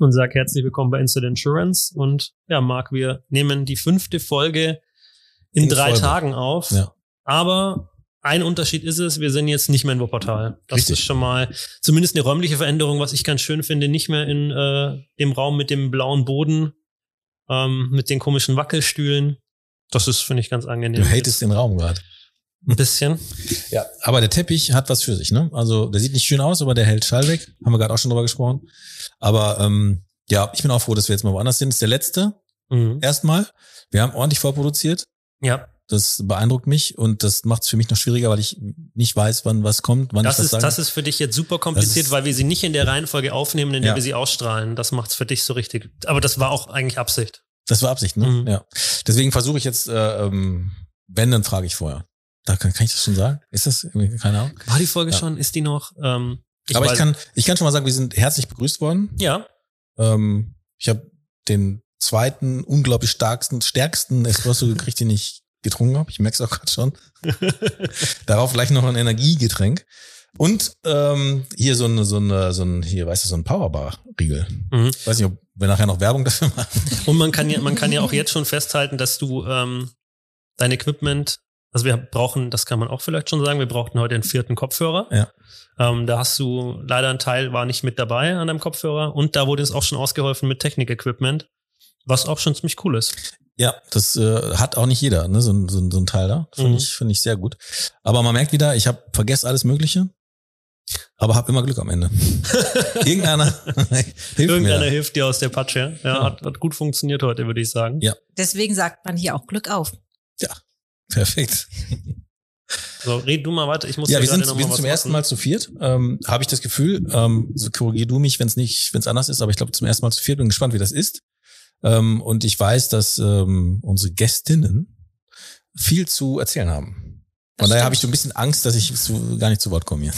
und sage herzlich willkommen bei Instant Insurance. Und ja, Marc, wir nehmen die fünfte Folge in, in drei Folge. Tagen auf. Ja. Aber ein Unterschied ist es, wir sind jetzt nicht mehr in Wuppertal. Das Richtig. ist schon mal zumindest eine räumliche Veränderung, was ich ganz schön finde. Nicht mehr in äh, dem Raum mit dem blauen Boden, ähm, mit den komischen Wackelstühlen. Das ist, finde ich, ganz angenehm. Du hatest den Raum gerade. Ein bisschen. Ja, aber der Teppich hat was für sich, ne? Also der sieht nicht schön aus, aber der hält Schall weg. Haben wir gerade auch schon drüber gesprochen. Aber ähm, ja, ich bin auch froh, dass wir jetzt mal woanders sind. Das ist der letzte. Mhm. Erstmal. Wir haben ordentlich vorproduziert. Ja. Das beeindruckt mich und das macht es für mich noch schwieriger, weil ich nicht weiß, wann was kommt, wann das ich was ist, sage. Das ist für dich jetzt super kompliziert, weil wir sie nicht in der Reihenfolge aufnehmen, in der ja. wir sie ausstrahlen. Das macht es für dich so richtig. Aber das war auch eigentlich Absicht. Das war Absicht, ne? Mhm. Ja. Deswegen versuche ich jetzt, äh, ähm, wenn, dann frage ich vorher. Da kann, kann ich das schon sagen? Ist das irgendwie, keine Ahnung? War die Folge ja. schon? Ist die noch? Ähm, ich Aber ich kann, ich kann schon mal sagen, wir sind herzlich begrüßt worden. Ja. Ähm, ich habe den zweiten, unglaublich starksten, stärksten Espresso gekriegt, den ich getrunken habe. Ich merke es auch gerade schon. Darauf gleich noch ein Energiegetränk. Und ähm, hier so ein, so ein, so ein, hier, weißt du, so ein Powerbar-Riegel. Mhm. Weiß nicht, ob wir nachher noch Werbung dafür machen. Und man kann ja, man kann ja auch jetzt schon festhalten, dass du ähm, dein Equipment also wir brauchen, das kann man auch vielleicht schon sagen, wir brauchten heute einen vierten Kopfhörer. Ja. Ähm, da hast du leider ein Teil war nicht mit dabei an deinem Kopfhörer und da wurde es auch schon ausgeholfen mit Technik-Equipment, was auch schon ziemlich cool ist. Ja, das äh, hat auch nicht jeder, ne, so, so, so ein Teil da. Finde mhm. ich, finde ich sehr gut. Aber man merkt wieder, ich habe vergessen alles Mögliche, aber habe immer Glück am Ende. Irgendeiner hilft Irgendeiner mir hilft dir aus der Patsche. Ja, ja. Hat, hat gut funktioniert heute, würde ich sagen. Ja. Deswegen sagt man hier auch Glück auf. Ja, Perfekt. So, red du mal weiter. Ich muss ja, wir sind, wir sind zum ersten Mal zu viert. Ähm, Habe ich das Gefühl. Ähm, so korrigier du mich, wenn es nicht, wenn es anders ist. Aber ich glaube zum ersten Mal zu viert. Bin gespannt, wie das ist. Ähm, und ich weiß, dass ähm, unsere Gästinnen viel zu erzählen haben. Von daher habe ich so ein bisschen Angst, dass ich zu, gar nicht zu Wort komme hier.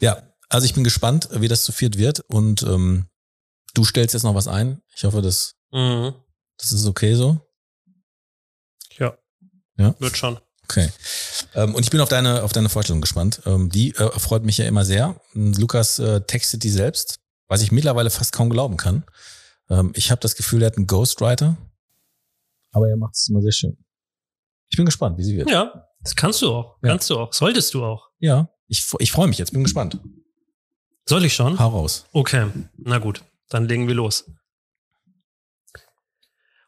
ja, also ich bin gespannt, wie das zu viert wird. Und ähm, du stellst jetzt noch was ein. Ich hoffe, dass mhm. das ist okay so. Ja. Wird schon. Okay. Ähm, und ich bin auf deine, auf deine Vorstellung gespannt. Ähm, die äh, freut mich ja immer sehr. Lukas äh, textet die selbst, was ich mittlerweile fast kaum glauben kann. Ähm, ich habe das Gefühl, er hat einen Ghostwriter, aber er macht es immer sehr schön. Ich bin gespannt, wie sie wird. Ja, das kannst du auch. Ja. Kannst du auch. Solltest du auch. Ja, ich, ich freue mich jetzt, bin gespannt. Soll ich schon? Hau raus. Okay, na gut, dann legen wir los.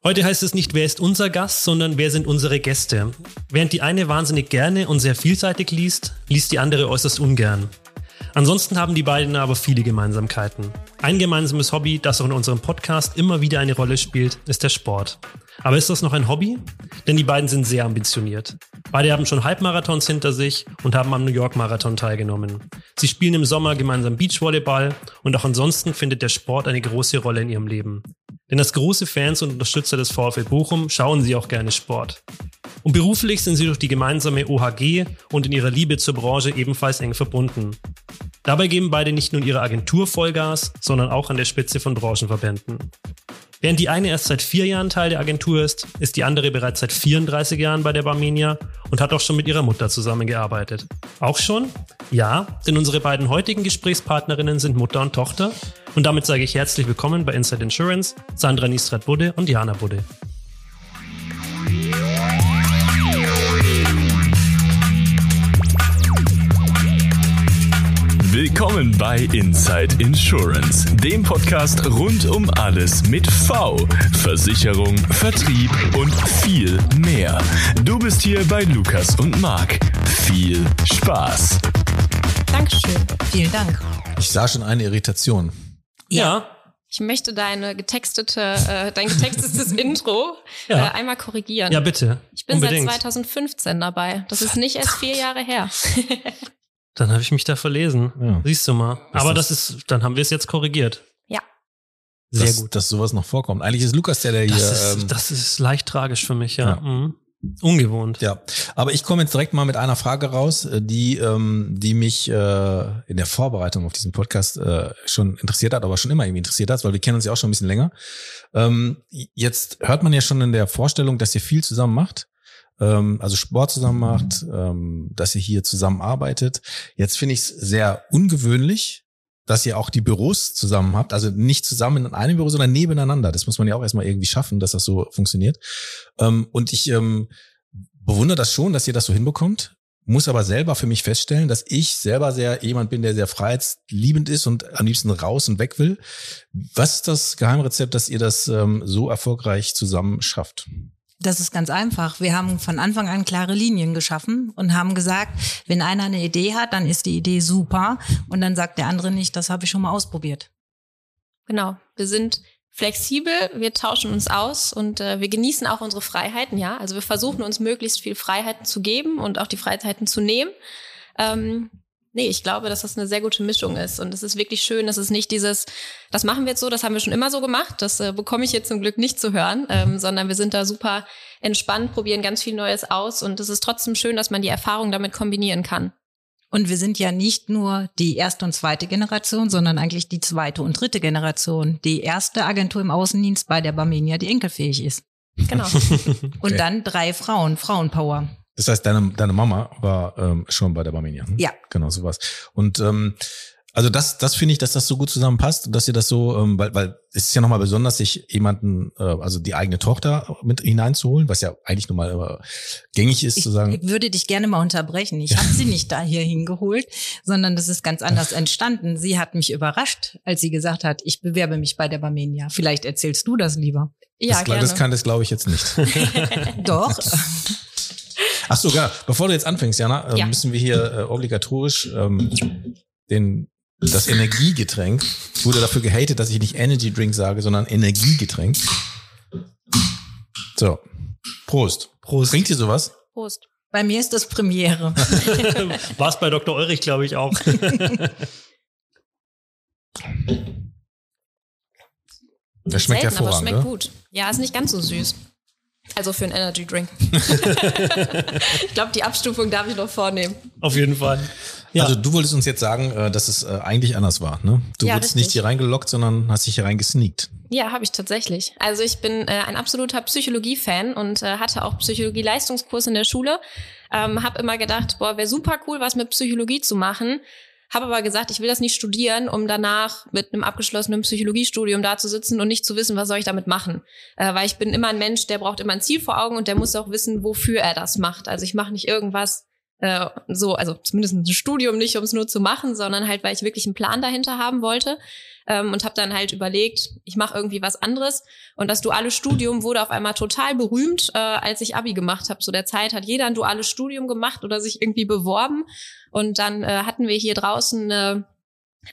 Heute heißt es nicht, wer ist unser Gast, sondern wer sind unsere Gäste. Während die eine wahnsinnig gerne und sehr vielseitig liest, liest die andere äußerst ungern. Ansonsten haben die beiden aber viele Gemeinsamkeiten. Ein gemeinsames Hobby, das auch in unserem Podcast immer wieder eine Rolle spielt, ist der Sport. Aber ist das noch ein Hobby? Denn die beiden sind sehr ambitioniert. Beide haben schon Halbmarathons hinter sich und haben am New York Marathon teilgenommen. Sie spielen im Sommer gemeinsam Beachvolleyball und auch ansonsten findet der Sport eine große Rolle in ihrem Leben. Denn als große Fans und Unterstützer des VfL Bochum schauen sie auch gerne Sport. Und beruflich sind sie durch die gemeinsame OHG und in ihrer Liebe zur Branche ebenfalls eng verbunden. Dabei geben beide nicht nur ihre Agentur Vollgas, sondern auch an der Spitze von Branchenverbänden. Während die eine erst seit vier Jahren Teil der Agentur ist, ist die andere bereits seit 34 Jahren bei der Barmenia und hat auch schon mit ihrer Mutter zusammengearbeitet. Auch schon? Ja, denn unsere beiden heutigen Gesprächspartnerinnen sind Mutter und Tochter. Und damit sage ich herzlich willkommen bei Inside Insurance, Sandra Nistrat-Budde und Jana Budde. Willkommen bei Inside Insurance, dem Podcast rund um alles mit V, Versicherung, Vertrieb und viel mehr. Du bist hier bei Lukas und Marc. Viel Spaß. Dankeschön. Vielen Dank. Ich sah schon eine Irritation. Ja. Ich möchte deine getextete, äh, dein getextetes Intro ja. äh, einmal korrigieren. Ja, bitte. Ich bin Unbedingt. seit 2015 dabei. Das ist nicht erst vier Jahre her. Dann habe ich mich da verlesen. Ja. Siehst du mal. Das Aber das ist, dann haben wir es jetzt korrigiert. Ja. Sehr dass, gut. Dass sowas noch vorkommt. Eigentlich ist Lukas der, der das hier. Ist, ähm, das ist leicht tragisch für mich, ja. ja. Mhm. Ungewohnt. Ja, aber ich komme jetzt direkt mal mit einer Frage raus, äh, die, ähm, die mich äh, in der Vorbereitung auf diesen Podcast äh, schon interessiert hat, aber schon immer irgendwie interessiert hat, weil wir kennen uns ja auch schon ein bisschen länger. Ähm, jetzt hört man ja schon in der Vorstellung, dass ihr viel zusammen macht ähm, also Sport zusammen macht, ähm, dass ihr hier zusammenarbeitet. Jetzt finde ich es sehr ungewöhnlich, dass ihr auch die Büros zusammen habt, also nicht zusammen in einem Büro, sondern nebeneinander. Das muss man ja auch erstmal irgendwie schaffen, dass das so funktioniert. Ähm, und ich ähm, bewundere das schon, dass ihr das so hinbekommt muss aber selber für mich feststellen, dass ich selber sehr jemand bin, der sehr freiheitsliebend ist und am liebsten raus und weg will. Was ist das Geheimrezept, dass ihr das ähm, so erfolgreich zusammen schafft? Das ist ganz einfach. Wir haben von Anfang an klare Linien geschaffen und haben gesagt, wenn einer eine Idee hat, dann ist die Idee super und dann sagt der andere nicht, das habe ich schon mal ausprobiert. Genau. Wir sind flexibel, wir tauschen uns aus und äh, wir genießen auch unsere Freiheiten, ja. Also wir versuchen uns möglichst viel Freiheiten zu geben und auch die Freiheiten zu nehmen. Ähm, nee, ich glaube, dass das eine sehr gute Mischung ist. Und es ist wirklich schön, dass es nicht dieses, das machen wir jetzt so, das haben wir schon immer so gemacht, das äh, bekomme ich jetzt zum Glück nicht zu hören, ähm, sondern wir sind da super entspannt, probieren ganz viel Neues aus und es ist trotzdem schön, dass man die Erfahrung damit kombinieren kann. Und wir sind ja nicht nur die erste und zweite Generation, sondern eigentlich die zweite und dritte Generation. Die erste Agentur im Außendienst bei der Barmenia, die enkelfähig ist. Genau. und dann drei Frauen, Frauenpower. Das heißt, deine, deine Mama war ähm, schon bei der Barmenia. Hm? Ja. Genau, sowas. Und ähm, also das, das finde ich, dass das so gut zusammenpasst, dass ihr das so, ähm, weil, weil es ist ja nochmal besonders, sich jemanden, äh, also die eigene Tochter mit hineinzuholen, was ja eigentlich nochmal äh, gängig ist ich, zu sagen. Ich würde dich gerne mal unterbrechen. Ich ja. habe sie nicht da hier hingeholt, sondern das ist ganz anders entstanden. Sie hat mich überrascht, als sie gesagt hat, ich bewerbe mich bei der Barmenia. Vielleicht erzählst du das lieber. Ja, das, gerne. das kann das glaube ich jetzt nicht. Doch. Ach so, genau. Bevor du jetzt anfängst, Jana, äh, Ja. müssen wir hier äh, obligatorisch ähm, den das Energiegetränk. Ich wurde dafür gehatet, dass ich nicht Energy Drink sage, sondern Energiegetränk. So. Prost. Prost. Trinkt ihr sowas? Prost. Bei mir ist das Premiere. War es bei Dr. Ulrich, glaube ich, auch. Das schmeckt Selten, aber hervorragend, schmeckt oder? gut. Ja, ist nicht ganz so süß. Also für einen Energy Drink. ich glaube, die Abstufung darf ich noch vornehmen. Auf jeden Fall. Ja. Also du wolltest uns jetzt sagen, äh, dass es äh, eigentlich anders war, ne? Du Ja, wurdest richtig. nicht hier reingelockt, sondern hast dich hier reingesneakt. Ja, habe ich tatsächlich. Also ich bin äh, ein absoluter Psychologie-Fan und äh, hatte auch Psychologie-Leistungskurs in der Schule. Ähm, habe immer gedacht, boah, wäre super cool, was mit Psychologie zu machen. Habe aber gesagt, ich will das nicht studieren, um danach mit einem abgeschlossenen Psychologiestudium da zu sitzen und nicht zu wissen, was soll ich damit machen. Äh, weil ich bin immer ein Mensch, der braucht immer ein Ziel vor Augen und der muss auch wissen, wofür er das macht. Also ich mache nicht irgendwas äh, so, also zumindest ein Studium nicht, um es nur zu machen, sondern halt, weil ich wirklich einen Plan dahinter haben wollte ähm, und habe dann halt überlegt, ich mache irgendwie was anderes. Und das duale Studium wurde auf einmal total berühmt, äh, als ich Abi gemacht habe. Zu der Zeit hat jeder ein duales Studium gemacht oder sich irgendwie beworben. Und dann äh, hatten wir hier draußen eine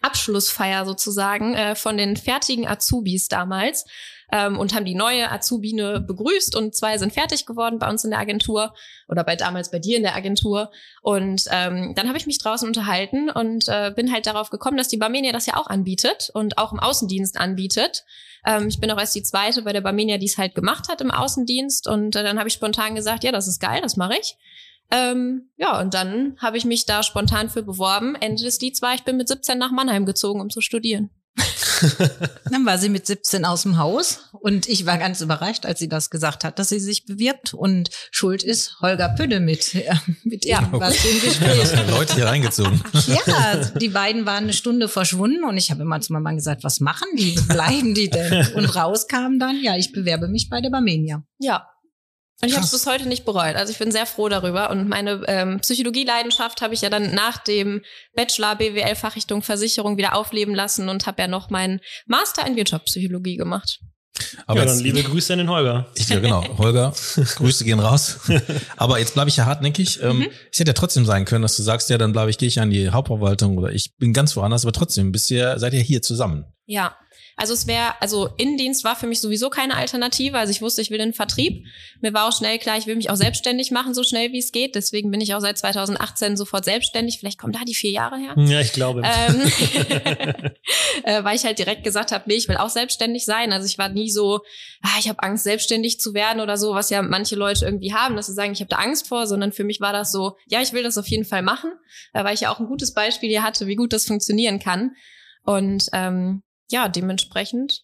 Abschlussfeier sozusagen äh, von den fertigen Azubis damals ähm, und haben die neue Azubine begrüßt und zwei sind fertig geworden bei uns in der Agentur oder bei damals bei dir in der Agentur und ähm, dann habe ich mich draußen unterhalten und äh, bin halt darauf gekommen, dass die Barmenia das ja auch anbietet und auch im Außendienst anbietet. Ähm, ich bin auch erst die zweite bei der Barmenia, die es halt gemacht hat im Außendienst und äh, dann habe ich spontan gesagt, ja, das ist geil, das mache ich. Ähm, ja, und dann habe ich mich da spontan für beworben. Ende des Lieds war, ich bin mit 17 nach Mannheim gezogen, um zu studieren. Dann war sie mit 17 aus dem Haus und ich war ganz überrascht, als sie das gesagt hat, dass sie sich bewirbt und schuld ist Holger Pütte mit, ja, mit Ja. irgendwas im Gespräch. Leute hier reingezogen. Ja, die beiden waren eine Stunde verschwunden und ich habe immer zu meinem Mann gesagt, was machen die? Bleiben die denn? Und rauskam dann, ja, ich bewerbe mich bei der Barmenia. Ja. Und ich habe es bis heute nicht bereut. Also ich bin sehr froh darüber. Und meine ähm, Psychologie-Leidenschaft habe ich ja dann nach dem Bachelor BWL Fachrichtung Versicherung wieder aufleben lassen und habe ja noch meinen Master in Wirtschaftspsychologie gemacht. Aber ja, jetzt, dann liebe Grüße an den Holger. Ich, ja, genau. Holger, Grüße gehen raus. Aber jetzt bleibe ich ja hartnäckig. Ähm, Mhm. Es hätte ja trotzdem sein können, dass du sagst, ja, dann bleibe ich, gehe ich an die Hauptverwaltung oder ich bin ganz woanders, aber trotzdem bist ihr, seid ihr hier zusammen. Ja. Also es wäre, also Innendienst war für mich sowieso keine Alternative. Also ich wusste, ich will in den Vertrieb. Mir war auch schnell klar, ich will mich auch selbstständig machen, so schnell wie es geht. Deswegen bin ich auch seit 2018 sofort selbstständig. Vielleicht kommen da die vier Jahre her. Ja, ich glaube. ähm, äh, weil ich halt direkt gesagt habe, nee, ich will auch selbstständig sein. Also ich war nie so, ah, ich habe Angst, selbstständig zu werden oder so, was ja manche Leute irgendwie haben, dass sie sagen, ich habe da Angst vor, sondern für mich war das so, ja, ich will das auf jeden Fall machen, äh, weil ich ja auch ein gutes Beispiel hier hatte, wie gut das funktionieren kann. Und ähm, ja, dementsprechend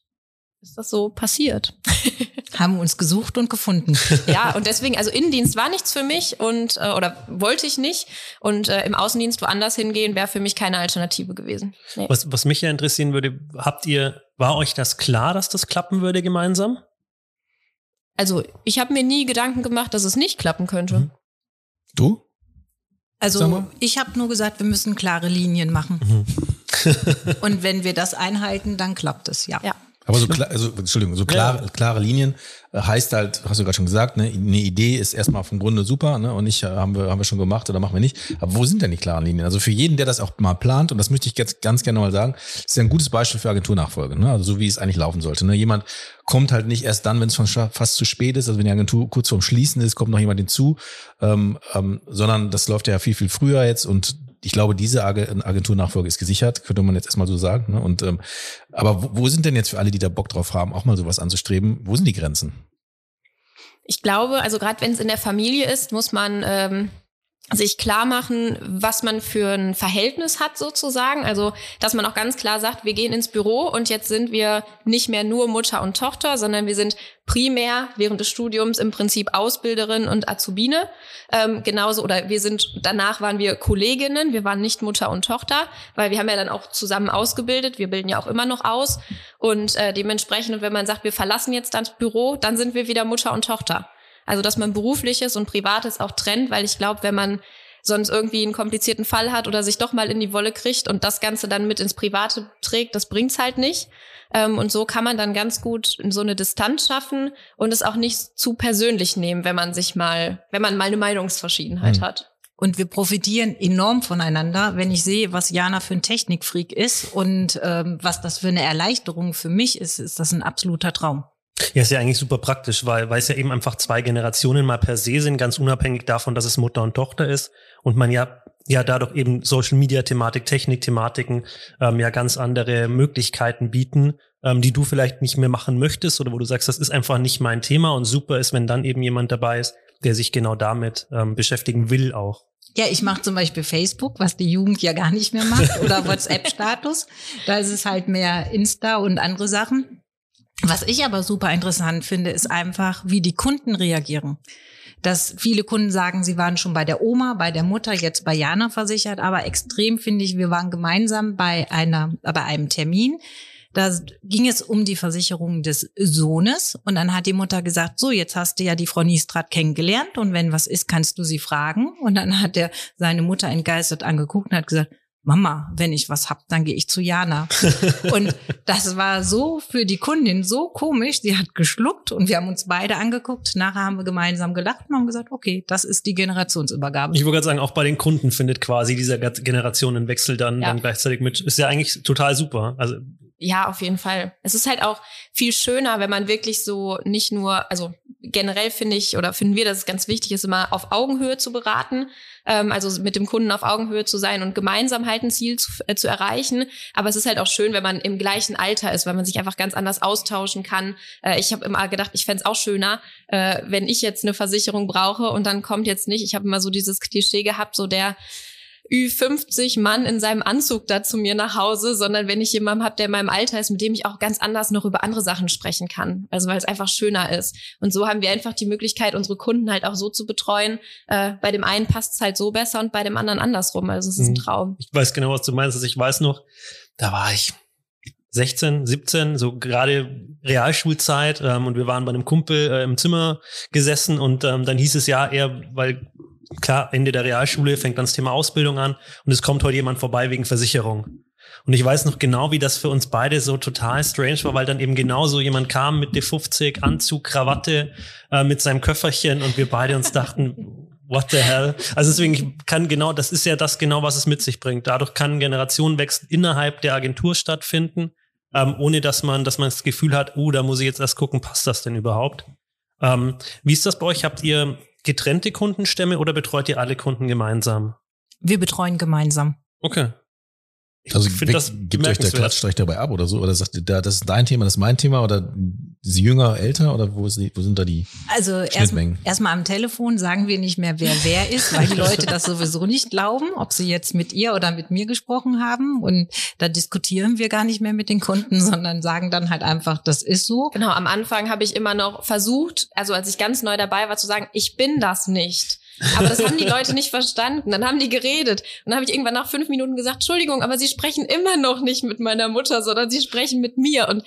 ist das so passiert. Haben uns gesucht und gefunden. Ja, und deswegen, also Innendienst war nichts für mich und äh, oder wollte ich nicht. Und äh, im Außendienst woanders hingehen, wäre für mich keine Alternative gewesen. Nee. Was, was mich ja interessieren würde, habt ihr, war euch das klar, dass das klappen würde gemeinsam? Also ich habe mir nie Gedanken gemacht, dass es nicht klappen könnte. Mhm. Du? Also ich habe nur gesagt, wir müssen klare Linien machen. Mhm. und wenn wir das einhalten, dann klappt es, ja. Ja. Aber so klar, also Entschuldigung, so klare, klare Linien äh, heißt halt, hast du gerade schon gesagt, ne, eine Idee ist erstmal vom Grunde super, ne, und nicht äh, haben wir haben wir schon gemacht oder machen wir nicht. Aber wo sind denn die klaren Linien? Also für jeden, der das auch mal plant, und das möchte ich jetzt ganz gerne mal sagen, ist ja ein gutes Beispiel für Agenturnachfolge, ne? Also so wie es eigentlich laufen sollte. Ne? Jemand kommt halt nicht erst dann, wenn es schon fast zu spät ist, also wenn die Agentur kurz vorm Schließen ist, kommt noch jemand hinzu, ähm, ähm, sondern das läuft ja viel viel früher jetzt und ich glaube, diese Ag- Agenturnachfolge ist gesichert, könnte man jetzt erstmal so sagen. Ne? Und ähm, aber wo, wo sind denn jetzt für alle, die da Bock drauf haben, auch mal sowas anzustreben, wo sind die Grenzen? Ich glaube, also gerade wenn es in der Familie ist, muss man ähm, sich klar machen, was man für ein Verhältnis hat sozusagen. Also, dass man auch ganz klar sagt, wir gehen ins Büro und jetzt sind wir nicht mehr nur Mutter und Tochter, sondern wir sind primär während des Studiums im Prinzip Ausbilderin und Azubine. Ähm, genauso, oder wir sind, danach waren wir Kolleginnen, wir waren nicht Mutter und Tochter, weil wir haben ja dann auch zusammen ausgebildet, wir bilden ja auch immer noch aus. Und äh, dementsprechend, wenn man sagt, wir verlassen jetzt das Büro, dann sind wir wieder Mutter und Tochter. Also, dass man berufliches und privates auch trennt, weil ich glaube, wenn man sonst irgendwie einen komplizierten Fall hat oder sich doch mal in die Wolle kriegt und das Ganze dann mit ins Private trägt, das bringt's halt nicht. Ähm, und so kann man dann ganz gut so eine Distanz schaffen und es auch nicht zu persönlich nehmen, wenn man sich mal, wenn man mal eine Meinungsverschiedenheit Hm. hat. Und wir profitieren enorm voneinander, wenn ich sehe, was Jana für ein Technikfreak ist und ähm, was das für eine Erleichterung für mich ist, ist das ein absoluter Traum. Ja, ist ja eigentlich super praktisch, weil, weil es ja eben einfach zwei Generationen mal per se sind, ganz unabhängig davon, dass es Mutter und Tochter ist und man ja ja dadurch eben Social Media Thematik, Technik Thematiken ähm, ja ganz andere Möglichkeiten bieten, ähm, die du vielleicht nicht mehr machen möchtest oder wo du sagst, das ist einfach nicht mein Thema und super ist, wenn dann eben jemand dabei ist, der sich genau damit ähm, beschäftigen will auch. Ja, ich mache zum Beispiel Facebook, was die Jugend ja gar nicht mehr macht, oder WhatsApp-Status. Da ist es halt mehr Insta und andere Sachen. Was ich aber super interessant finde, ist einfach, wie die Kunden reagieren. Dass viele Kunden sagen, sie waren schon bei der Oma, bei der Mutter, jetzt bei Jana versichert, aber extrem finde ich, wir waren gemeinsam bei einer, bei einem Termin. Da ging es um die Versicherung des Sohnes und dann hat die Mutter gesagt, so, jetzt hast du ja die Frau Niestrat kennengelernt und wenn was ist, kannst du sie fragen. Und dann hat er seine Mutter entgeistert angeguckt und hat gesagt, Mama, wenn ich was hab, dann gehe ich zu Jana. und das war so für die Kundin so komisch. Sie hat geschluckt und wir haben uns beide angeguckt. Nachher haben wir gemeinsam gelacht und haben gesagt, okay, das ist die Generationsübergabe. Ich wollte gerade sagen, auch bei den Kunden findet quasi dieser Generationenwechsel dann, Ja. dann gleichzeitig mit. Ist ja eigentlich total super. Also Ja, auf jeden Fall. Es ist halt auch viel schöner, wenn man wirklich so nicht nur, also generell finde ich oder finden wir, dass es ganz wichtig ist, immer auf Augenhöhe zu beraten, ähm, also mit dem Kunden auf Augenhöhe zu sein und gemeinsam halt ein Ziel zu, äh, zu erreichen. Aber es ist halt auch schön, wenn man im gleichen Alter ist, weil man sich einfach ganz anders austauschen kann. Äh, ich habe immer gedacht, ich fänd's auch schöner, äh, wenn ich jetzt eine Versicherung brauche und dann kommt jetzt nicht, ich habe immer so dieses Klischee gehabt, so der Ü50 Mann in seinem Anzug da zu mir nach Hause, sondern wenn ich jemanden habe, der in meinem Alter ist, mit dem ich auch ganz anders noch über andere Sachen sprechen kann. Also weil es einfach schöner ist. Und so haben wir einfach die Möglichkeit, unsere Kunden halt auch so zu betreuen. Äh, bei dem einen passt es halt so besser und bei dem anderen andersrum. Also es ist ein Mhm. Traum. ich weiß genau, was du meinst. Also ich weiß noch, da war ich 16, 17, so gerade Realschulzeit ähm, und wir waren bei einem Kumpel äh, im Zimmer gesessen und ähm, dann hieß es ja eher, weil klar, Ende der Realschule fängt dann das Thema Ausbildung an und es kommt heute jemand vorbei wegen Versicherung. Und ich weiß noch genau, wie das für uns beide so total strange war, weil dann eben genauso jemand kam mit D50, Anzug, Krawatte, äh, mit seinem Köfferchen und wir beide uns dachten, what the hell? Also deswegen kann genau, das ist ja das genau, was es mit sich bringt. Dadurch kann Generationenwechsel innerhalb der Agentur stattfinden, ähm, ohne dass man, dass man das Gefühl hat, oh, da muss ich jetzt erst gucken, passt das denn überhaupt? Ähm, wie ist das bei euch? Habt ihr getrennte Kundenstämme oder betreut ihr alle Kunden gemeinsam? Wir betreuen gemeinsam. Okay. Ich Also finde das gibt euch der euch dabei ab oder so? Oder sagt ihr, da, das ist dein Thema, das ist mein Thema? Oder sie jünger, älter oder wo, ist die, wo sind da die Also erstmal erstmal am Telefon sagen wir nicht mehr, wer wer ist, weil die Leute das sowieso nicht glauben, ob sie jetzt mit ihr oder mit mir gesprochen haben. Und da diskutieren wir gar nicht mehr mit den Kunden, sondern sagen dann halt einfach, das ist so. Genau, am Anfang habe ich immer noch versucht, also als ich ganz neu dabei war, zu sagen, ich bin das nicht. Aber das haben die Leute nicht verstanden. Dann haben die geredet. Und dann habe ich irgendwann nach fünf Minuten gesagt, Entschuldigung, aber sie sprechen immer noch nicht mit meiner Mutter, sondern sie sprechen mit mir. Und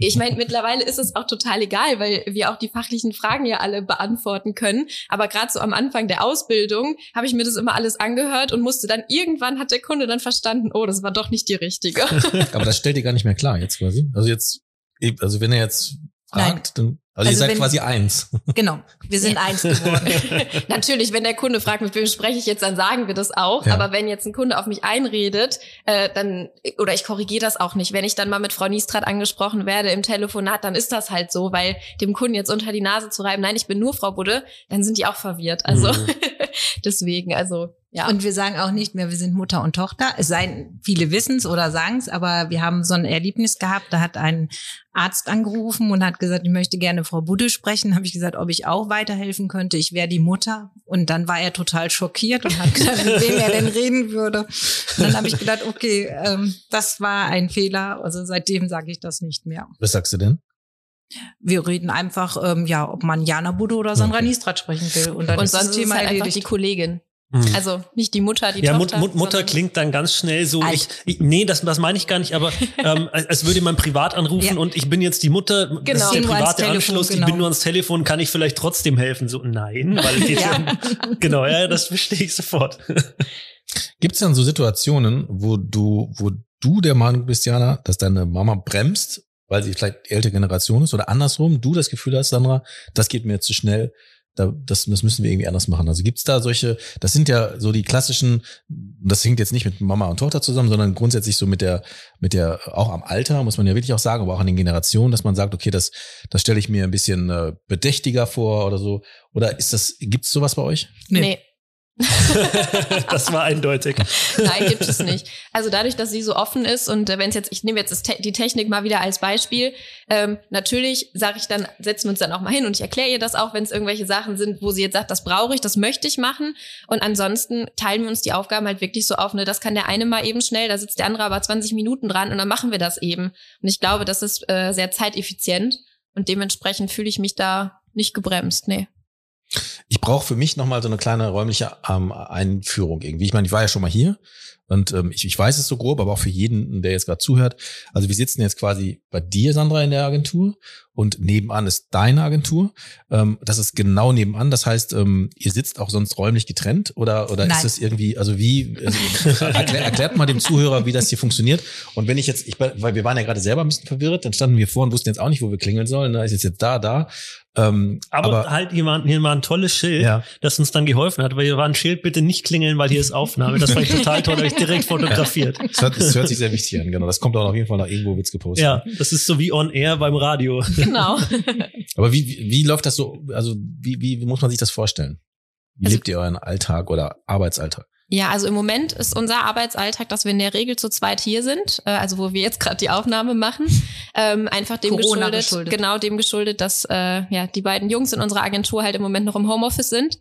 ich meine, mittlerweile ist es auch total egal, weil wir auch die fachlichen Fragen ja alle beantworten können. Aber gerade so am Anfang der Ausbildung habe ich mir das immer alles angehört und musste dann irgendwann hat der Kunde dann verstanden, oh, das war doch nicht die richtige. Aber das stellt ihr gar nicht mehr klar jetzt quasi. Also jetzt, also wenn er jetzt fragt, dann, also, Also ihr seid wenn- quasi eins. Genau, wir sind eins geworden. Natürlich, wenn der Kunde fragt, mit wem spreche ich jetzt, dann sagen wir das auch. Ja. Aber wenn jetzt ein Kunde auf mich einredet, äh, dann oder ich korrigiere das auch nicht. Wenn ich dann mal mit Frau Niestrat angesprochen werde im Telefonat, dann ist das halt so, weil dem Kunden jetzt unter die Nase zu reiben, nein, ich bin nur Frau Budde, dann sind die auch verwirrt. Also Mhm. deswegen, also ja. Und wir sagen auch nicht mehr, wir sind Mutter und Tochter. Es seien, viele wissen es oder sagen es, aber wir haben so ein Erlebnis gehabt, da hat ein Arzt angerufen und hat gesagt, ich möchte gerne Frau Budde sprechen. Habe ich gesagt, ob ich auch weiterhelfen könnte. Ich wäre die Mutter. Und dann war er total schockiert und hat gesagt, mit wem er denn reden würde. Und dann habe ich gedacht, okay, ähm, das war ein Fehler. Also seitdem sage ich das nicht mehr. Was sagst du denn? Wir reden einfach, ähm, ja, ob man Jana Budde oder Sandra Okay. Niestrat sprechen will. Und dann und ist das sonst ist Thema halt einfach die erledigt. Kollegin. Mhm. Also nicht die Mutter, die ja, Tochter. Mut, Mutter klingt dann ganz schnell so. Ich, ich, nee, das, das meine ich gar nicht, aber ähm, als würde man privat anrufen Ja. und ich bin jetzt die Mutter, das Genau. ist der Nur ans private Telefon, Anschluss, ich genau. bin nur ans Telefon, kann ich vielleicht trotzdem helfen? So, nein, weil geht ja. Ja. genau, ja, das verstehe ich sofort. Gibt es dann so Situationen, wo du, wo du der Meinung bist, Jana, dass deine Mama bremst, weil sie vielleicht ältere Generation ist oder andersrum, du das Gefühl hast, Sandra, das geht mir jetzt zu schnell, da, das, das müssen wir irgendwie anders machen. Also gibt's da solche, das sind ja so die klassischen, das hängt jetzt nicht mit Mama und Tochter zusammen, sondern grundsätzlich so mit der, mit der, auch am Alter, muss man ja wirklich auch sagen, aber auch an den Generationen, dass man sagt, okay, das, das stelle ich mir ein bisschen äh, bedächtiger vor oder so. Oder ist das, gibt's sowas bei euch? Nee. Nee. das war eindeutig. Nein, gibt es nicht. Also dadurch, dass sie so offen ist und äh, wenn es jetzt, ich nehme jetzt die Technik mal wieder als Beispiel, ähm, natürlich sage ich dann, setzen wir uns dann auch mal hin und ich erkläre ihr das auch, wenn es irgendwelche Sachen sind, wo sie jetzt sagt, das brauche ich, das möchte ich machen. Und ansonsten teilen wir uns die Aufgaben halt wirklich so auf, ne, das kann der eine mal eben schnell, da sitzt der andere aber 20 Minuten dran und dann machen wir das eben. Und ich glaube, das ist äh, sehr zeiteffizient und dementsprechend fühle ich mich da nicht gebremst, nee. Ich brauche für mich nochmal so eine kleine räumliche ähm, Einführung irgendwie. Ich meine, ich war ja schon mal hier und ähm, ich, ich weiß es so grob, aber auch für jeden, der jetzt gerade zuhört. Also wir sitzen jetzt quasi bei dir, Sandra, in der Agentur und nebenan ist deine Agentur. Ähm, das ist genau nebenan. Das heißt, ähm, ihr sitzt auch sonst räumlich getrennt oder oder ist das irgendwie, also wie, also, erklär, erklärt mal dem Zuhörer, wie das hier funktioniert. Und wenn ich jetzt, ich, weil wir waren ja gerade selber ein bisschen verwirrt, dann standen wir vor und wussten jetzt auch nicht, wo wir klingeln sollen. Da ist jetzt jetzt da, da. Ähm, Aber, aber halt, hier war, hier war ein tolles Schild, Ja. das uns dann geholfen hat, weil hier war ein Schild, bitte nicht klingeln, weil hier ist Aufnahme. Das fand ich total toll, habe ich direkt fotografiert. Es hört, es hört sich sehr wichtig an, genau. Das kommt auch auf jeden Fall nach irgendwo wird's gepostet. Ja, das ist so wie on air beim Radio. Genau. Aber wie, wie, wie läuft das so, also wie, wie muss man sich das vorstellen? Wie Also- lebt ihr euren Alltag oder Arbeitsalltag? Ja, also im Moment ist unser Arbeitsalltag, dass wir in der Regel zu zweit hier sind, äh, also wo wir jetzt gerade die Aufnahme machen, ähm, einfach dem geschuldet, geschuldet. genau dem geschuldet, dass äh, ja die beiden Jungs in unserer Agentur halt im Moment noch im Homeoffice sind.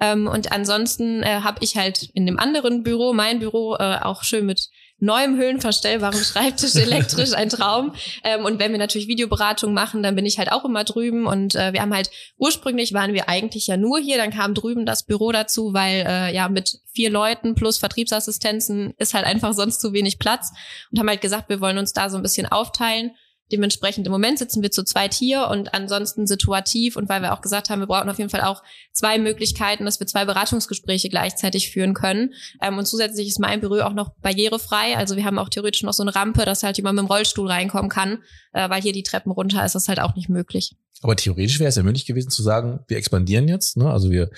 Ähm, und ansonsten äh, habe ich halt in dem anderen Büro, mein Büro, äh, auch schön mit neuem höhenverstellbarem Schreibtisch, elektrisch, ein Traum. Ähm, und wenn wir natürlich Videoberatung machen, dann bin ich halt auch immer drüben. Und äh, wir haben halt, ursprünglich waren wir eigentlich ja nur hier, dann kam drüben das Büro dazu, weil äh, ja mit vier Leuten plus Vertriebsassistenzen ist halt einfach sonst zu wenig Platz. Und haben halt gesagt, wir wollen uns da so ein bisschen aufteilen. Dementsprechend im Moment sitzen wir zu zweit hier und ansonsten situativ und weil wir auch gesagt haben, wir brauchen auf jeden Fall auch zwei Möglichkeiten, dass wir zwei Beratungsgespräche gleichzeitig führen können. Ähm, und zusätzlich ist mein Büro auch noch barrierefrei. Also wir haben auch theoretisch noch so eine Rampe, dass halt jemand mit dem Rollstuhl reinkommen kann, äh, weil hier die Treppen runter ist das halt auch nicht möglich. Aber theoretisch wäre es ja möglich gewesen zu sagen, wir expandieren jetzt, ne? Also wir,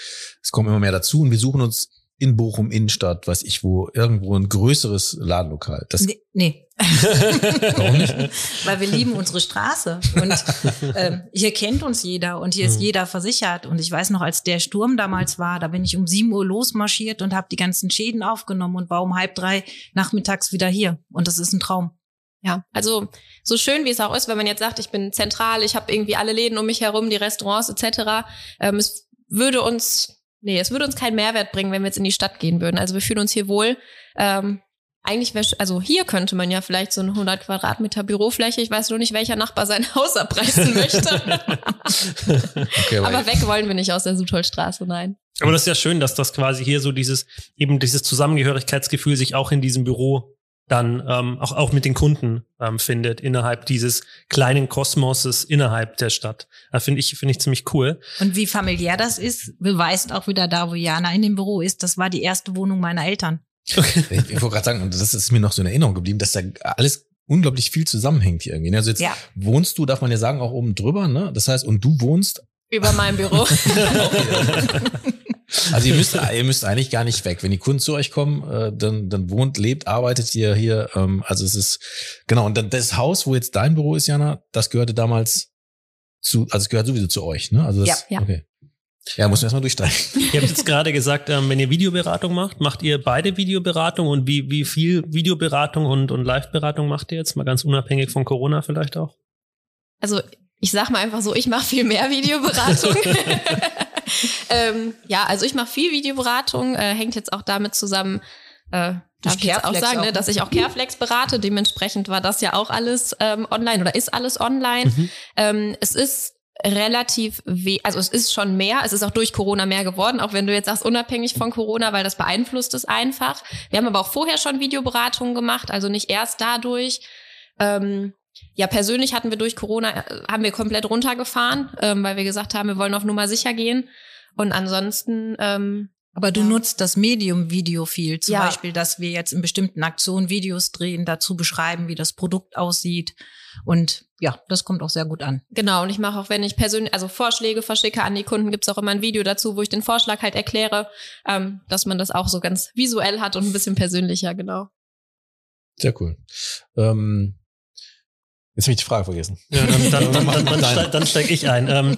es kommen immer mehr dazu und wir suchen uns in Bochum Innenstadt, weiß ich wo, irgendwo ein größeres Ladenlokal. Das, Nee, nee. Warum nicht? Weil wir lieben unsere Straße. Und ähm, hier kennt uns jeder und hier ist Mhm. jeder versichert. Und ich weiß noch, als der Sturm damals war, da bin ich um 7 Uhr losmarschiert und habe die ganzen Schäden aufgenommen und war um halb drei nachmittags wieder hier. Und das ist ein Traum. Ja, also so schön wie es auch ist, wenn man jetzt sagt, ich bin zentral, ich habe irgendwie alle Läden um mich herum, die Restaurants etc. Ähm, es würde uns, nee, es würde uns keinen Mehrwert bringen, wenn wir jetzt in die Stadt gehen würden. Also wir fühlen uns hier wohl. Ähm, eigentlich wäre, also hier könnte man ja vielleicht so eine 100 Quadratmeter Bürofläche, ich weiß nur nicht, welcher Nachbar sein Haus abreißen möchte. okay, aber, weg wollen wir nicht aus der Sutholstraße, nein. Aber das ist ja schön, dass das quasi hier so dieses, eben dieses Zusammengehörigkeitsgefühl sich auch in diesem Büro dann ähm, auch, auch mit den Kunden ähm, findet, innerhalb dieses kleinen Kosmoses innerhalb der Stadt. Da finde ich, finde ich ziemlich cool. Und wie familiär das ist, beweist auch wieder da, wo Jana in dem Büro ist. Das war die erste Wohnung meiner Eltern. Okay. Ich, ich wollte gerade sagen, und das ist mir noch so in Erinnerung geblieben, dass da alles unglaublich viel zusammenhängt hier irgendwie. Ne? Also jetzt ja. wohnst du, darf man ja sagen, auch oben drüber, ne? Das heißt, und du wohnst über meinem Büro. Also ihr müsst, ihr müsst eigentlich gar nicht weg. Wenn die Kunden zu euch kommen, äh, dann, dann wohnt, lebt, arbeitet ihr hier. Ähm, also es ist, genau, und dann das Haus, wo jetzt dein Büro ist, Jana, das gehörte damals zu, also es gehört sowieso zu euch, ne? Also das, ja, ja. okay. Ja, muss man erstmal durchsteigen. Ihr habt jetzt gerade gesagt, ähm, wenn ihr Videoberatung macht, macht ihr beide Videoberatung und wie, wie viel Videoberatung und, und Live-Beratung macht ihr jetzt? Mal ganz unabhängig von Corona vielleicht auch? Also ich sag mal einfach so, ich mache viel mehr Videoberatung. ähm, ja, also ich mache viel Videoberatung, äh, hängt jetzt auch damit zusammen, äh, darf ich jetzt auch sagen, ne, dass ich auch Careflex berate. Dementsprechend war das ja auch alles ähm, online oder ist alles online. Mhm. Ähm, es ist relativ weh, also es ist schon mehr, es ist auch durch Corona mehr geworden, auch wenn du jetzt sagst, unabhängig von Corona, weil das beeinflusst es einfach. Wir haben aber auch vorher schon Videoberatungen gemacht, also nicht erst dadurch. Ähm, ja, persönlich hatten wir durch Corona, äh, haben wir komplett runtergefahren, ähm, weil wir gesagt haben, wir wollen auf Nummer sicher gehen. Und ansonsten. Ähm, aber du ja. nutzt das Medium Video viel. Zum ja. Beispiel, dass wir jetzt in bestimmten Aktionen Videos drehen, dazu beschreiben, wie das Produkt aussieht. Und ja, das kommt auch sehr gut an. Genau, und ich mache auch, wenn ich persönlich, also Vorschläge verschicke an die Kunden, gibt's auch immer ein Video dazu, wo ich den Vorschlag halt erkläre, ähm, dass man das auch so ganz visuell hat und ein bisschen persönlicher, genau. Sehr cool. Ähm, Jetzt habe ich die Frage vergessen. Ja, dann, dann, dann, dann, dann, steig, dann steig ich ein. Ähm,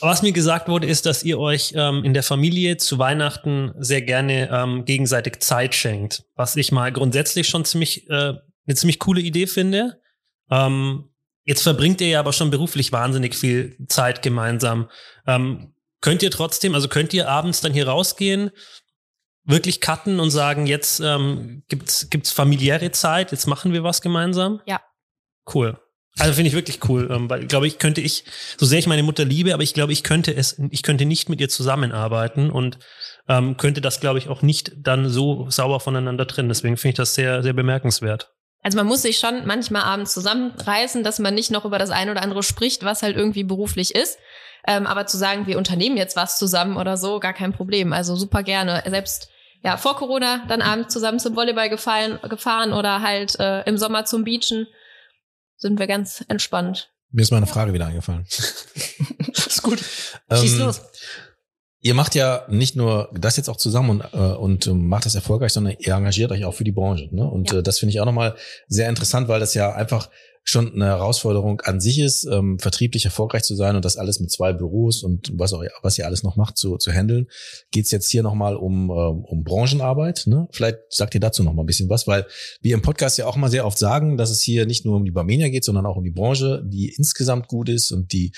was mir gesagt wurde, ist, dass ihr euch ähm, in der Familie zu Weihnachten sehr gerne ähm, gegenseitig Zeit schenkt. Was ich mal grundsätzlich schon ziemlich äh, eine ziemlich coole Idee finde. Ähm, jetzt verbringt ihr ja aber schon beruflich wahnsinnig viel Zeit gemeinsam. Ähm, könnt ihr trotzdem, also könnt ihr abends dann hier rausgehen, wirklich cutten und sagen, jetzt ähm, gibt's gibt's familiäre Zeit, jetzt machen wir was gemeinsam? Ja. Cool. Also finde ich wirklich cool, ähm, weil glaube ich könnte ich, so sehr ich meine Mutter liebe, aber ich glaube ich könnte es, ich könnte nicht mit ihr zusammenarbeiten und ähm, könnte das glaube ich auch nicht dann so sauber voneinander trennen. Deswegen finde ich das sehr sehr bemerkenswert. Also man muss sich schon manchmal abends zusammenreißen, dass man nicht noch über das eine oder andere spricht, was halt irgendwie beruflich ist. Ähm, aber zu sagen, wir unternehmen jetzt was zusammen oder so, gar kein Problem. Also super gerne. Selbst ja vor Corona dann abends zusammen zum Volleyball gefallen, gefahren oder halt äh, im Sommer zum Beachen sind wir ganz entspannt. Mir ist meine Frage wieder eingefallen. ist gut. Schieß ähm, los. Ihr macht ja nicht nur das jetzt auch zusammen und, äh, und ähm, macht das erfolgreich, sondern ihr engagiert euch auch für die Branche. Ne? Und ja. äh, das finde ich auch nochmal sehr interessant, weil das ja einfach schon eine Herausforderung an sich ist, ähm, vertrieblich erfolgreich zu sein und das alles mit zwei Büros und was auch was ihr alles noch macht zu, zu handeln. Geht es jetzt hier nochmal um, ähm, um Branchenarbeit? Ne? Vielleicht sagt ihr dazu nochmal ein bisschen was, weil wir im Podcast ja auch mal sehr oft sagen, dass es hier nicht nur um die Barmenia geht, sondern auch um die Branche, die insgesamt gut ist und die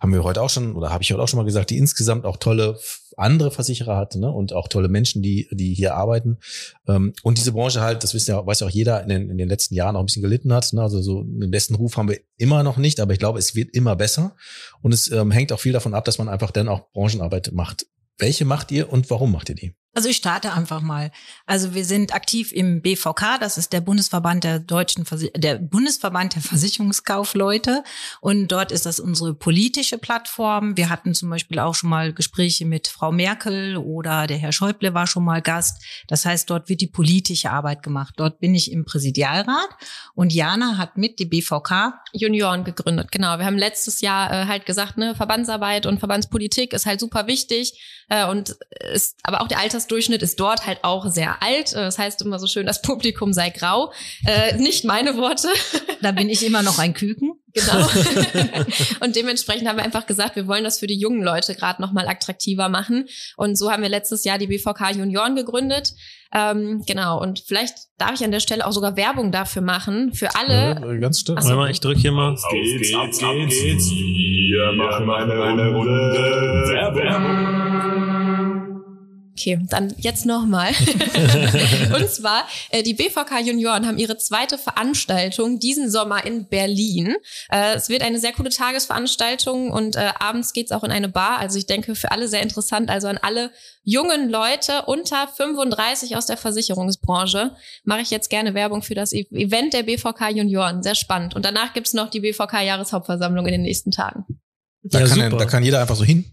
haben wir heute auch schon, oder habe ich heute auch schon mal gesagt, die insgesamt auch tolle andere Versicherer hat ne? und auch tolle Menschen, die, die hier arbeiten. Ähm, und diese Branche halt, das wissen ja, weiß ja auch jeder, in den, in den letzten Jahren auch ein bisschen gelitten hat. Ne? Also so einen besten Ruf haben wir immer noch nicht, aber ich glaube, es wird immer besser. Und es ähm, hängt auch viel davon ab, dass man einfach dann auch Branchenarbeit macht. Welche macht ihr und warum macht ihr die? Also ich starte einfach mal. Also wir sind aktiv im BVK, das ist der Bundesverband der deutschen Versi der Bundesverband der Versicherungskaufleute und dort ist das unsere politische Plattform. Wir hatten zum Beispiel auch schon mal Gespräche mit Frau Merkel oder der Herr Schäuble war schon mal Gast. Das heißt, dort wird die politische Arbeit gemacht. Dort bin ich im Präsidialrat und Jana hat mit die BVK Junioren gegründet. Genau, wir haben letztes Jahr äh, halt gesagt, ne, Verbandsarbeit und Verbandspolitik ist halt super wichtig äh, und ist aber auch der Alters Altersdurchschnitt ist dort halt auch sehr alt. Äh, das heißt immer so schön, das Publikum sei grau. Äh, nicht meine Worte. Da bin ich immer noch ein Küken. Genau. und dementsprechend haben wir einfach gesagt, wir wollen das für die jungen Leute gerade nochmal attraktiver machen. Und so haben wir letztes Jahr die BVK Junioren gegründet. Ähm, genau. Und vielleicht darf ich an der Stelle auch sogar Werbung dafür machen. Für alle. Ja, ganz stimmt. So. Warte mal, ich drücke hier mal. Auf geht's, auf geht's. Wir machen eine Runde Werbung. Okay, dann jetzt nochmal. und zwar, äh, die BVK Junioren haben ihre zweite Veranstaltung diesen Sommer in Berlin. Äh, es wird eine sehr coole Tagesveranstaltung und äh, abends geht's auch in eine Bar. Also ich denke für alle sehr interessant. Also an alle jungen Leute unter 35 aus der Versicherungsbranche mache ich jetzt gerne Werbung für das E- Event der BVK Junioren. Sehr spannend. Und danach gibt's noch die BVK Jahreshauptversammlung in den nächsten Tagen. Da, Ja, kann, da kann jeder einfach so hin.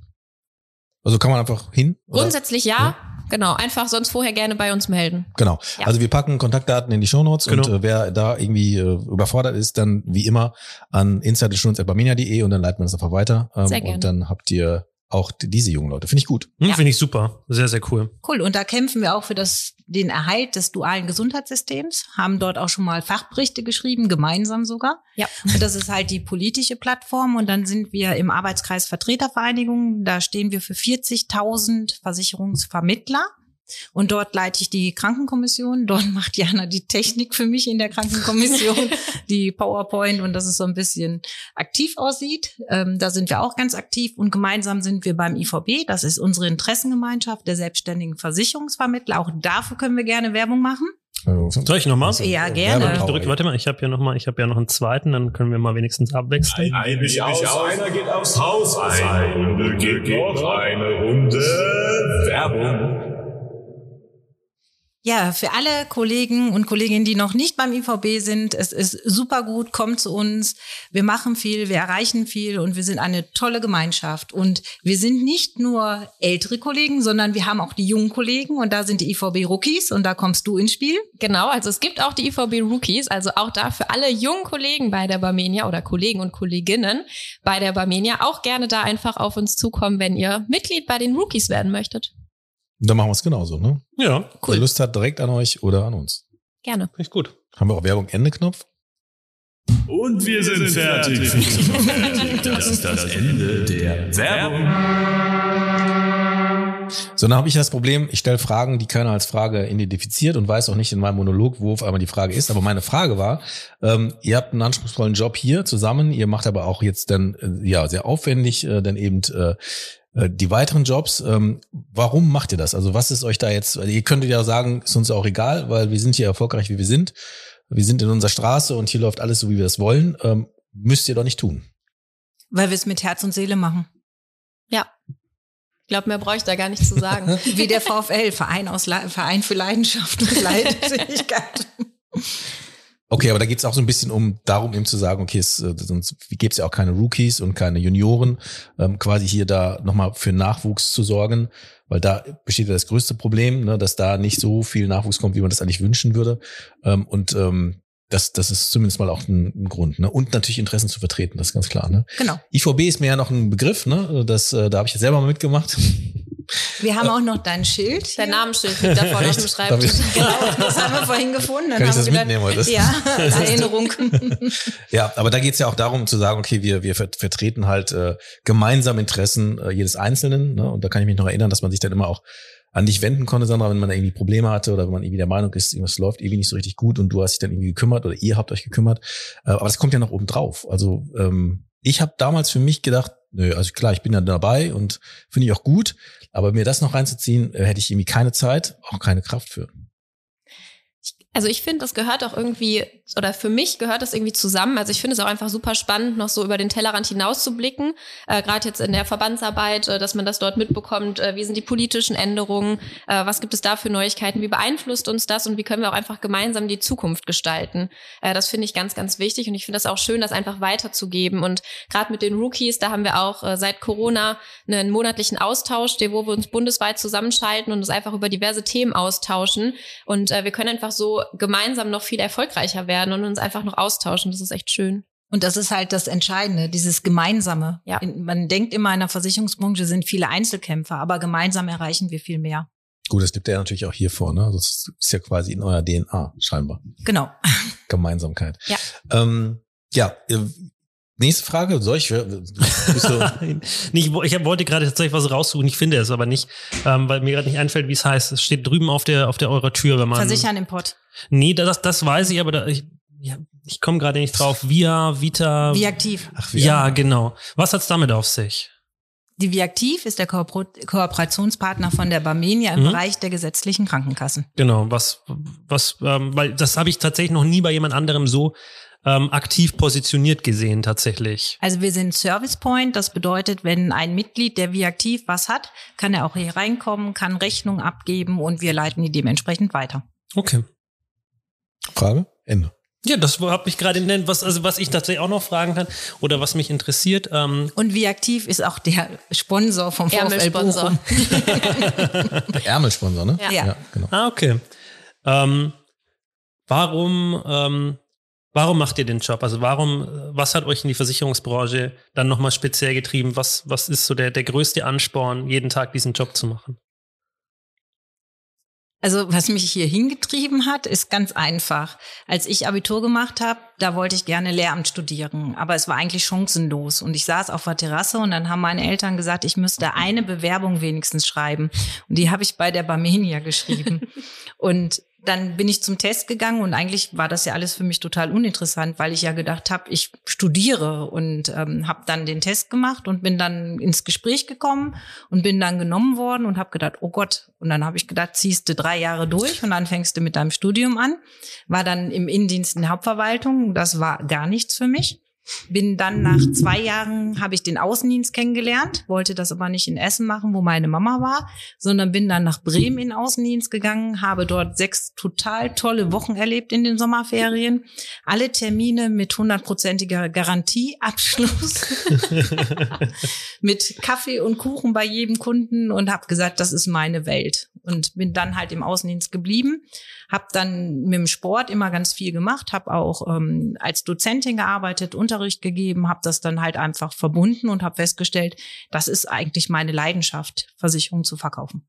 Also kann man einfach hin. oder? Grundsätzlich ja. Genau, einfach sonst vorher gerne bei uns melden. Genau. Ja. Also wir packen Kontaktdaten in die Shownotes und Genau. äh, wer da irgendwie äh, überfordert ist, dann wie immer an insiderinsurance.barmenia.de und dann leiten wir das einfach weiter. Ähm, Sehr gerne. und dann habt ihr auch diese jungen Leute. Finde ich gut. Hm, Ja. Finde ich super. Sehr, sehr cool. Cool. Und da kämpfen wir auch für das, den Erhalt des dualen Gesundheitssystems, haben dort auch schon mal Fachberichte geschrieben, gemeinsam sogar. Ja. Und das ist halt die politische Plattform. Und dann sind wir im Arbeitskreis Vertretervereinigung. Da stehen wir für 40.000 Versicherungsvermittler. Und dort leite ich die Krankenkommission. Dort macht Jana die Technik für mich in der Krankenkommission, die PowerPoint und dass es so ein bisschen aktiv aussieht. Ähm, da sind wir auch ganz aktiv und gemeinsam sind wir beim IVB. Das ist unsere Interessengemeinschaft der selbstständigen Versicherungsvermittler. Auch dafür können wir gerne Werbung machen. Soll ich nochmal? Ja, gerne. Ich drück, warte mal, ich habe ja noch mal, ich habe ja noch einen zweiten, dann können wir mal wenigstens abwechseln. Ein mich aus, einer geht aufs Haus, eine geht noch eine Runde Werbung. Ja, für alle Kollegen und Kolleginnen, die noch nicht beim IVB sind, es ist super gut, kommt zu uns. Wir machen viel, wir erreichen viel und wir sind eine tolle Gemeinschaft. Und wir sind nicht nur ältere Kollegen, sondern wir haben auch die jungen Kollegen und da sind die IVB Rookies und da kommst du ins Spiel. Genau, also es gibt auch die IVB Rookies, also auch da für alle jungen Kollegen bei der Barmenia oder Kollegen und Kolleginnen bei der Barmenia auch gerne da einfach auf uns zukommen, wenn ihr Mitglied bei den Rookies werden möchtet. Dann machen wir es genauso, ne? Ja, Wer Lust hat, direkt an euch oder an uns. Gerne. finde ich gut. Haben wir auch Werbung Ende Knopf? Und wir sind fertig. Das ist das Ende der Werbung. So, dann habe ich das Problem, ich stelle Fragen, die keiner als Frage identifiziert und weiß auch nicht in meinem Monolog, wo auf einmal die Frage ist. Aber meine Frage war, ähm, ihr habt einen anspruchsvollen Job hier zusammen, ihr macht aber auch jetzt dann äh, ja sehr aufwendig äh, dann eben äh, die weiteren Jobs. Ähm, warum macht ihr das? Also was ist euch da jetzt, also ihr könntet ja sagen, ist uns auch egal, weil wir sind hier erfolgreich, wie wir sind. Wir sind in unserer Straße und hier läuft alles so, wie wir das wollen. Ähm, müsst ihr doch nicht tun. Weil wir es mit Herz und Seele machen. Ja. Ich glaube, mehr brauche ich da gar nicht zu sagen. Wie der VfL, Verein, aus Le Verein für Leidenschaft und Leidensfähigkeit. Okay, aber da geht's auch so ein bisschen um darum, eben zu sagen, okay, es, äh, sonst gibt's ja auch keine Rookies und keine Junioren, ähm, quasi hier da nochmal für Nachwuchs zu sorgen, weil da besteht ja das größte Problem, ne, dass da nicht so viel Nachwuchs kommt, wie man das eigentlich wünschen würde. Ähm, und ähm, das, das ist zumindest mal auch ein, ein Grund. Ne? Und natürlich Interessen zu vertreten, das ist ganz klar. Ne? Genau. IVB ist mir ja noch ein Begriff, ne? Das, äh, da habe ich ja selber mal mitgemacht. Wir haben auch noch dein Schild. Dein Namensschild liegt da vorne auf dem? Schreibtisch. Genau, das haben wir vorhin gefunden. Dann Kann ich haben das wir mitnehmen heute? Ja, Erinnerung. Ja, aber da geht's ja auch darum zu sagen, okay, wir, wir ver- vertreten halt äh, gemeinsam Interessen äh, jedes Einzelnen. Ne? Und da kann ich mich noch erinnern, dass man sich dann immer auch an dich wenden konnte, Sandra, wenn man da irgendwie Probleme hatte oder wenn man irgendwie der Meinung ist, irgendwas läuft irgendwie nicht so richtig gut und du hast dich dann irgendwie gekümmert oder ihr habt euch gekümmert. Äh, aber das kommt ja noch oben drauf. Also ähm, ich habe damals für mich gedacht, nö, also klar, ich bin ja dabei und finde ich auch gut, aber mir das noch reinzuziehen, äh, hätte ich irgendwie keine Zeit, auch keine Kraft für. Also ich finde, das gehört auch irgendwie, oder für mich gehört das irgendwie zusammen. Also ich finde es auch einfach super spannend, noch so über den Tellerrand hinaus zu blicken. Äh, Gerade jetzt in der Verbandsarbeit, äh, dass man das dort mitbekommt. Äh, wie sind die politischen Änderungen? Äh, was gibt es da für Neuigkeiten? Wie beeinflusst uns das? Und wie können wir auch einfach gemeinsam die Zukunft gestalten? Äh, das finde ich ganz, ganz wichtig. Und ich finde das auch schön, das einfach weiterzugeben. Und gerade mit den Rookies, da haben wir auch äh, seit Corona einen monatlichen Austausch, wo wir uns bundesweit zusammenschalten und uns einfach über diverse Themen austauschen. Und äh, wir können einfach so gemeinsam noch viel erfolgreicher werden und uns einfach noch austauschen. Das ist echt schön. Und das ist halt das Entscheidende, dieses Gemeinsame. Ja. Man denkt immer in der Versicherungsbranche sind viele Einzelkämpfer, aber gemeinsam erreichen wir viel mehr. Gut, das gibt ja natürlich auch hier vor, ne? Das ist ja quasi in eurer DNA, scheinbar. Genau. Gemeinsamkeit. Ja. Ähm, ja, Nächste Frage, soll ich? Nicht, ich wollte gerade tatsächlich was raussuchen, ich finde es aber nicht, ähm, weil mir gerade nicht einfällt, wie es heißt. Es steht drüben auf der auf der eurer Tür, wenn man. Versichern im Pott. Nee, das, das weiß ich, aber da, ich, ja, ich komme gerade nicht drauf. Via, Vita. Wie aktiv. ach, wie Ja, genau. Was hat's damit auf sich? Die Viaktiv ist der Kooperationspartner von der Barmenia im Mhm. Bereich der gesetzlichen Krankenkassen. Genau, was, was, ähm, weil das habe ich tatsächlich noch nie bei jemand anderem so ähm, aktiv positioniert gesehen, tatsächlich. Also wir sind Service Point. Das bedeutet, wenn ein Mitglied der Viaktiv was hat, kann er auch hier reinkommen, kann Rechnung abgeben und wir leiten die dementsprechend weiter. Okay. Frage? Ende. Ja, das habe ich gerade genannt, was, also was ich tatsächlich auch noch fragen kann oder was mich interessiert. Ähm, Und Viaktiv ist auch der Sponsor vom VfL Ärmelsponsor. Ärmelsponsor, ne? Ja. Ja, genau. ah, okay. Ähm, warum, ähm, warum macht ihr den Job? Also warum, was hat euch in die Versicherungsbranche dann nochmal speziell getrieben? Was, was ist so der, der größte Ansporn, jeden Tag diesen Job zu machen? Also was mich hier hingetrieben hat, ist ganz einfach. Als ich Abitur gemacht habe, da wollte ich gerne Lehramt studieren, aber es war eigentlich chancenlos. Und ich saß auf der Terrasse und dann haben meine Eltern gesagt, ich müsste eine Bewerbung wenigstens schreiben. Und die habe ich bei der Barmenia geschrieben. und dann bin ich zum Test gegangen und eigentlich war das ja alles für mich total uninteressant, weil ich ja gedacht habe, ich studiere und ähm, habe dann den Test gemacht und bin dann ins Gespräch gekommen und bin dann genommen worden und habe gedacht, oh Gott. Und dann habe ich gedacht, ziehst du drei Jahre durch und dann fängst du mit deinem Studium an. War dann im Innendienst in der Hauptverwaltung. Das war gar nichts für mich. Bin dann nach zwei Jahren habe ich den Außendienst kennengelernt, wollte das aber nicht in Essen machen, wo meine Mama war, sondern bin dann nach Bremen in Außendienst gegangen, habe dort sechs total tolle Wochen erlebt in den Sommerferien, alle Termine mit hundertprozentiger Garantieabschluss, mit Kaffee und Kuchen bei jedem Kunden und habe gesagt, das ist meine Welt und bin dann halt im Außendienst geblieben, habe dann mit dem Sport immer ganz viel gemacht, habe auch ähm, als Dozentin gearbeitet, Unterricht gegeben, habe das dann halt einfach verbunden und habe festgestellt, das ist eigentlich meine Leidenschaft, Versicherungen zu verkaufen.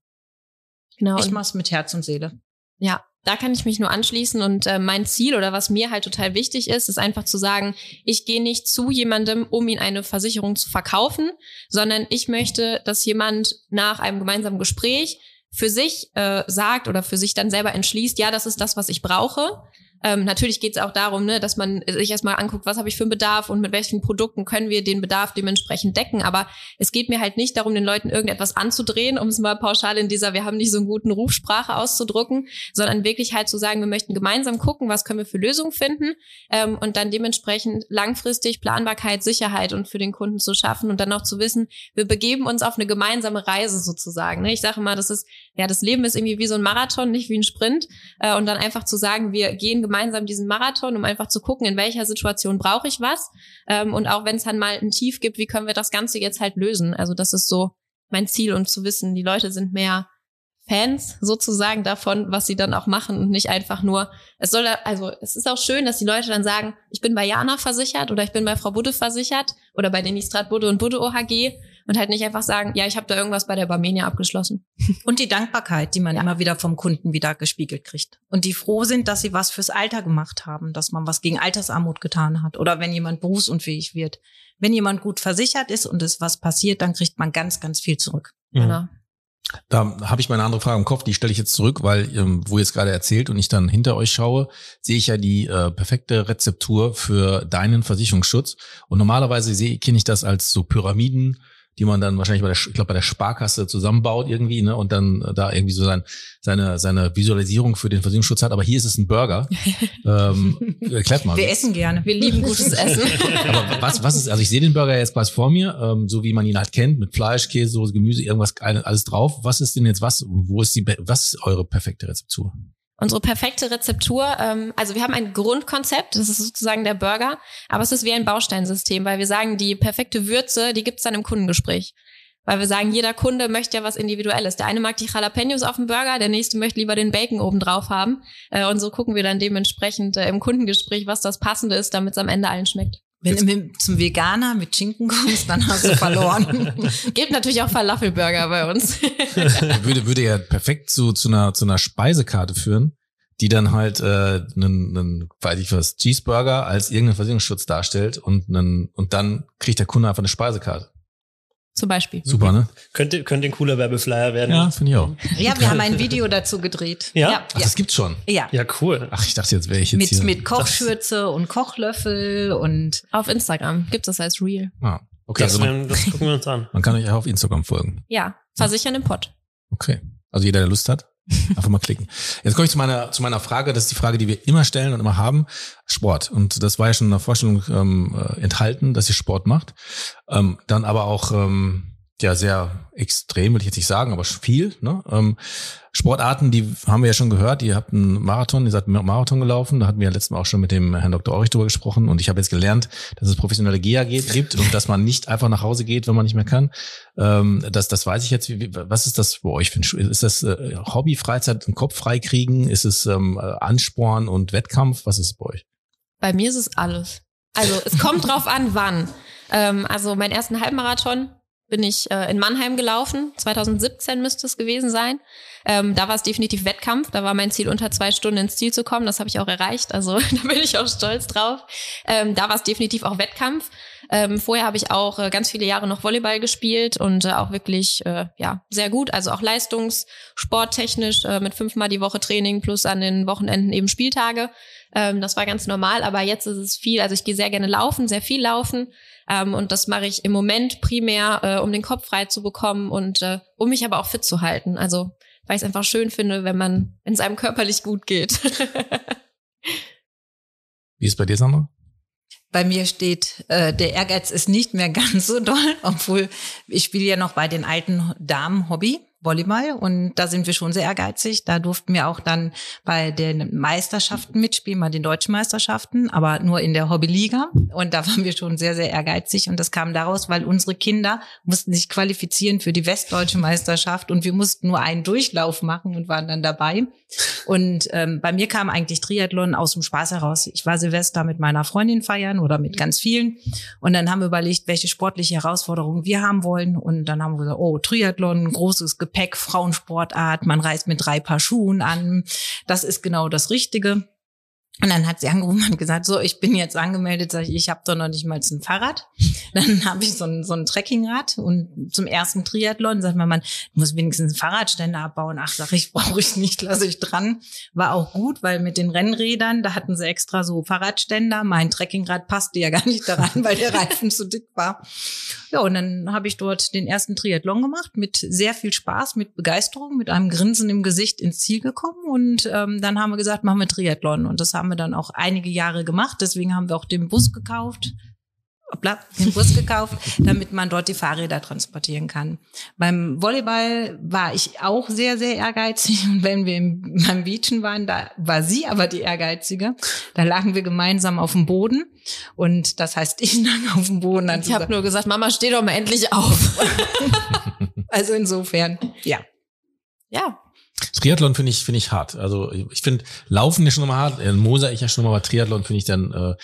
Genau. Ich mache es mit Herz und Seele. Ja, da kann ich mich nur anschließen und äh, mein Ziel oder was mir halt total wichtig ist, ist einfach zu sagen, ich gehe nicht zu jemandem, um ihn eine Versicherung zu verkaufen, sondern ich möchte, dass jemand nach einem gemeinsamen Gespräch für sich äh, sagt oder für sich dann selber entschließt, ja, das ist das, was ich brauche. Ähm, natürlich geht es auch darum, ne, dass man sich erstmal anguckt, was habe ich für einen Bedarf und mit welchen Produkten können wir den Bedarf dementsprechend decken. Aber es geht mir halt nicht darum, den Leuten irgendetwas anzudrehen, um es mal pauschal in dieser Wir haben nicht so einen guten Rufsprache auszudrücken, sondern wirklich halt zu sagen, wir möchten gemeinsam gucken, was können wir für Lösungen finden ähm, und dann dementsprechend langfristig Planbarkeit, Sicherheit und für den Kunden zu schaffen und dann auch zu wissen, wir begeben uns auf eine gemeinsame Reise sozusagen. Ne? Ich sage mal, das ist, ja, das Leben ist irgendwie wie so ein Marathon, nicht wie ein Sprint. Äh, und dann einfach zu sagen, wir gehen gemeinsam diesen Marathon, um einfach zu gucken, in welcher Situation brauche ich was. Ähm, und auch wenn es dann mal ein Tief gibt, wie können wir das Ganze jetzt halt lösen? Also das ist so mein Ziel und zu wissen, die Leute sind mehr Fans sozusagen davon, was sie dann auch machen und nicht einfach nur, es soll, also es ist auch schön, dass die Leute dann sagen, ich bin bei Jana versichert oder ich bin bei Frau Budde versichert oder bei den Istrat Budde und Budde OHG und halt nicht einfach sagen, ja, ich habe da irgendwas bei der Barmenia abgeschlossen. Und die Dankbarkeit, die man immer wieder vom Kunden wieder gespiegelt kriegt. Und die froh sind, dass sie was fürs Alter gemacht haben, dass man was gegen Altersarmut getan hat oder wenn jemand berufsunfähig wird. Wenn jemand gut versichert ist und es was passiert, dann kriegt man ganz, ganz viel zurück. Mhm. Genau. Da habe ich mal eine andere Frage im Kopf, die stelle ich jetzt zurück, weil, ähm, wo ihr es gerade erzählt und ich dann hinter euch schaue, sehe ich ja die äh, perfekte Rezeptur für deinen Versicherungsschutz. Und normalerweise sehe kenne ich das als so Pyramiden, die man dann wahrscheinlich bei der, ich glaube, bei der Sparkasse zusammenbaut irgendwie, ne, und dann äh, da irgendwie so sein, seine, seine Visualisierung für den Versicherungsschutz hat. Aber hier ist es ein Burger. ähm, erklärt mal. Wir essen gerne. Wir lieben gutes Essen. Aber was, was ist, also ich sehe den Burger jetzt quasi vor mir, ähm, so wie man ihn halt kennt, mit Fleisch, Käse, Soße, Gemüse, irgendwas, alles drauf. Was ist denn jetzt was? Wo ist die, was ist eure perfekte Rezeptur? Unsere perfekte Rezeptur, ähm, also wir haben ein Grundkonzept, das ist sozusagen der Burger, aber es ist wie ein Bausteinsystem, weil wir sagen, die perfekte Würze, die gibt's dann im Kundengespräch. Weil wir sagen, jeder Kunde möchte ja was Individuelles. Der eine mag die Jalapenos auf dem Burger, der nächste möchte lieber den Bacon oben drauf haben. Äh, und so gucken wir dann dementsprechend äh, im Kundengespräch, was das Passende ist, damit es am Ende allen schmeckt. Wenn du mit, zum Veganer mit Schinken kommst, dann hast du verloren. Gibt natürlich auch Falafelburger bei uns. würde, würde ja perfekt zu, zu, einer, zu einer Speisekarte führen. die dann halt äh, einen, einen weiß ich was, Cheeseburger als irgendeinen Versicherungsschutz darstellt und einen, und dann kriegt der Kunde einfach eine Speisekarte. Zum Beispiel. Super, ne? Könnte, könnte ein cooler Werbeflyer werden. Ja, finde ich auch. Ja, wir haben ein Video dazu gedreht. Ja? Ja, Ach, das gibt's schon. ja. Ja, cool. Ach, ich dachte, jetzt wäre ich jetzt Mit, hier. mit Kochschürze und Kochlöffel und Auf Instagram gibt es als Real. Ah, okay, Das, also man, das gucken wir uns an. man kann euch auch auf Instagram folgen. Ja, versichern im Pott. Okay. Also jeder, der Lust hat, einfach mal klicken. Jetzt komme ich zu meiner, zu meiner Frage. Das ist die Frage, die wir immer stellen und immer haben. Sport. Und das war ja schon in der Vorstellung ähm, äh, enthalten, dass ihr Sport macht. Ähm, dann aber auch ähm, ja sehr extrem, will ich jetzt nicht sagen, aber viel. Ne? Ähm, Sportarten, die haben wir ja schon gehört. Ihr habt einen Marathon, ihr seid Marathon gelaufen. Da hatten wir ja letztes Mal auch schon mit dem Herrn Dr. Orich drüber gesprochen. Und ich habe jetzt gelernt, dass es professionelle Geher gibt und dass man nicht einfach nach Hause geht, wenn man nicht mehr kann. Ähm, das, das weiß ich jetzt. Was ist das bei euch? Ist das äh, Hobby, Freizeit, einen Kopf freikriegen? Ist es ähm, äh, Ansporn und Wettkampf? Was ist es bei euch? Bei mir ist es alles. Also es kommt drauf an, wann. Ähm, also meinen ersten Halbmarathon bin ich äh, in Mannheim gelaufen. 2017 müsste es gewesen sein. Ähm, da war es definitiv Wettkampf. Da war mein Ziel, unter zwei Stunden ins Ziel zu kommen. Das habe ich auch erreicht. Also da bin ich auch stolz drauf. Ähm, da war es definitiv auch Wettkampf. Ähm, vorher habe ich auch äh, ganz viele Jahre noch Volleyball gespielt und äh, auch wirklich äh, ja sehr gut. Also auch leistungssporttechnisch äh, mit fünfmal die Woche Training plus an den Wochenenden eben Spieltage. Ähm, das war ganz normal, aber jetzt ist es viel. Also ich gehe sehr gerne laufen, sehr viel laufen. Ähm, und das mache ich im Moment primär, äh, um den Kopf frei zu bekommen und äh, um mich aber auch fit zu halten. Also weil ich es einfach schön finde, wenn man, wenn es einem körperlich gut geht. Wie ist es bei dir, Sandra? bei mir steht, äh, der Ehrgeiz ist nicht mehr ganz so doll, obwohl ich spiele ja noch bei den alten Damen Hobby. Volleyball und da sind wir schon sehr ehrgeizig. Da durften wir auch dann bei den Meisterschaften mitspielen, bei den deutschen Meisterschaften, aber nur in der Hobbyliga. Und da waren wir schon sehr, sehr ehrgeizig. Und das kam daraus, weil unsere Kinder mussten sich qualifizieren für die westdeutsche Meisterschaft und wir mussten nur einen Durchlauf machen und waren dann dabei. Und ähm, bei mir kam eigentlich Triathlon aus dem Spaß heraus. Ich war Silvester mit meiner Freundin feiern oder mit ganz vielen. Und dann haben wir überlegt, welche sportliche Herausforderungen wir haben wollen. Und dann haben wir gesagt, oh, Triathlon, großes Gepäck, Frauensportart, man reist mit drei Paar Schuhen an. Das ist genau das Richtige. Und dann hat sie angerufen und gesagt, so, ich bin jetzt angemeldet, sag ich, ich habe doch noch nicht mal ein Fahrrad. Dann habe ich so ein, so ein Trekkingrad und zum ersten Triathlon sagt mein Mann, du musst wenigstens einen Fahrradständer abbauen. Ach, sag ich, brauche ich nicht, lasse ich dran. War auch gut, weil mit den Rennrädern, da hatten sie extra so Fahrradständer. Mein Trekkingrad passte ja gar nicht daran, weil der Reifen zu dick war. Ja, und dann habe ich dort den ersten Triathlon gemacht, mit sehr viel Spaß, mit Begeisterung, mit einem Grinsen im Gesicht ins Ziel gekommen. Und ähm, dann haben wir gesagt, machen wir Triathlon. Und das haben wir dann auch einige Jahre gemacht. Deswegen haben wir auch den Bus gekauft. Hoppla, den Bus gekauft, damit man dort die Fahrräder transportieren kann. Beim Volleyball war ich auch sehr, sehr ehrgeizig. Und wenn wir im, beim Beachen waren, da war sie aber die Ehrgeizige. Da lagen wir gemeinsam auf dem Boden. Und das heißt, ich lag auf dem Boden. Ich habe nur gesagt, Mama, steh doch mal endlich auf. also insofern, ja. ja, Triathlon finde ich, finde ich hart. Also ich finde Laufen ist schon mal hart. Äh, Moser ich ja schon mal, aber Triathlon finde ich dann äh,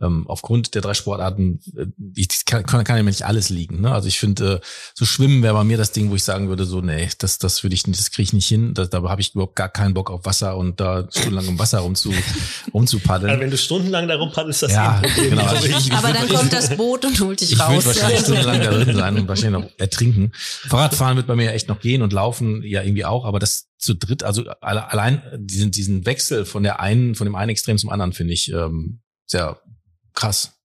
ähm, aufgrund der drei Sportarten, äh, ich kann, kann, kann ja nicht alles liegen. Ne? Also ich finde, äh, so Schwimmen wäre bei mir das Ding, wo ich sagen würde, so, nee, das, das würde ich nicht, das kriege ich nicht hin. Da, da habe ich überhaupt gar keinen Bock auf Wasser und da stundenlang im Wasser rumzu, rumzupaddeln. Also wenn du stundenlang darum paddelst, ist das Ja, Problem. genau. glaub ich. Ich- Aber dann kommt das Boot und holt dich Ich raus. würde wahrscheinlich stundenlang da drin sein und wahrscheinlich noch ertrinken. Fahrradfahren wird bei mir echt noch gehen und laufen ja irgendwie auch, aber das zu dritt, also alle- allein diesen, diesen Wechsel von der einen, von dem einen Extrem zum anderen finde ich ähm, sehr krass.